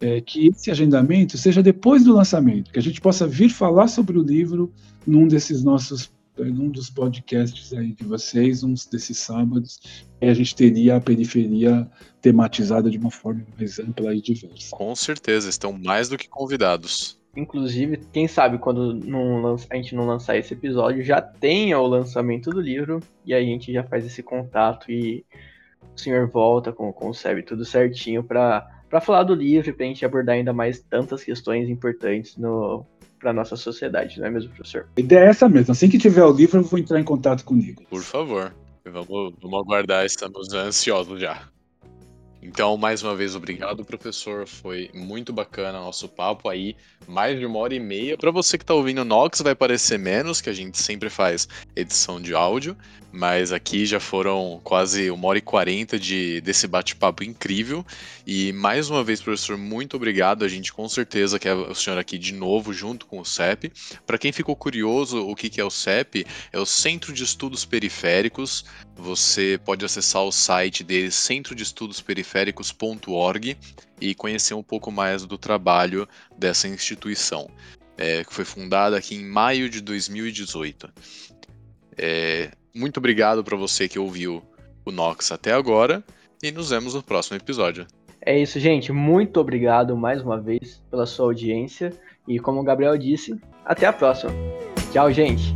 é, que esse agendamento seja depois do lançamento, que a gente possa vir falar sobre o livro num desses nossos num dos podcasts aí de vocês, uns desses sábados, e a gente teria a periferia tematizada de uma forma mais ampla e diversa. Com certeza, estão mais do que convidados. Inclusive, quem sabe quando não, a gente não lançar esse episódio, já tenha o lançamento do livro e a gente já faz esse contato e o senhor volta com, com o SEB tudo certinho para falar do livro, para a gente abordar ainda mais tantas questões importantes no, para nossa sociedade, não é mesmo, professor? A ideia é essa mesmo. Assim que tiver o livro, eu vou entrar em contato comigo. Por favor. Vamos, vamos aguardar, estamos ansiosos já. Então, mais uma vez, obrigado, professor. Foi muito bacana nosso papo aí. Mais de uma hora e meia. Para você que está ouvindo Nox, vai parecer menos, que a gente sempre faz edição de áudio. Mas aqui já foram quase uma hora e quarenta de, desse bate-papo incrível. E mais uma vez, professor, muito obrigado. A gente com certeza quer o senhor aqui de novo, junto com o CEP. Para quem ficou curioso, o que é o CEP? É o Centro de Estudos Periféricos. Você pode acessar o site dele, centrodeestudosperiféricos.org, e conhecer um pouco mais do trabalho dessa instituição, é, que foi fundada aqui em maio de 2018. É, muito obrigado para você que ouviu o Nox até agora e nos vemos no próximo episódio. É isso, gente. Muito obrigado mais uma vez pela sua audiência e como o Gabriel disse, até a próxima. Tchau, gente.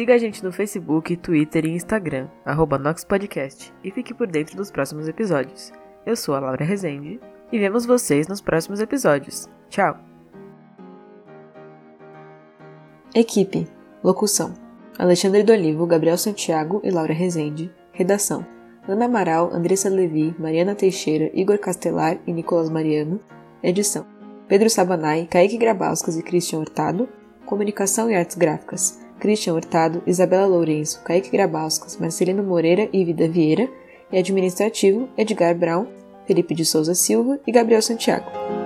Siga a gente no Facebook, Twitter e Instagram, NoxPodcast, e fique por dentro dos próximos episódios. Eu sou a Laura Rezende e vemos vocês nos próximos episódios. Tchau! Equipe Locução Alexandre do Olivo, Gabriel Santiago e Laura Rezende Redação Ana Amaral, Andressa Levi, Mariana Teixeira, Igor Castelar e Nicolas Mariano Edição Pedro Sabanai, Kaique Grabauskas e Christian Hurtado Comunicação e Artes Gráficas Christian Hurtado, Isabela Lourenço, Kaique Grabauskas, Marcelino Moreira e Vida Vieira, e administrativo Edgar Brown, Felipe de Souza Silva e Gabriel Santiago.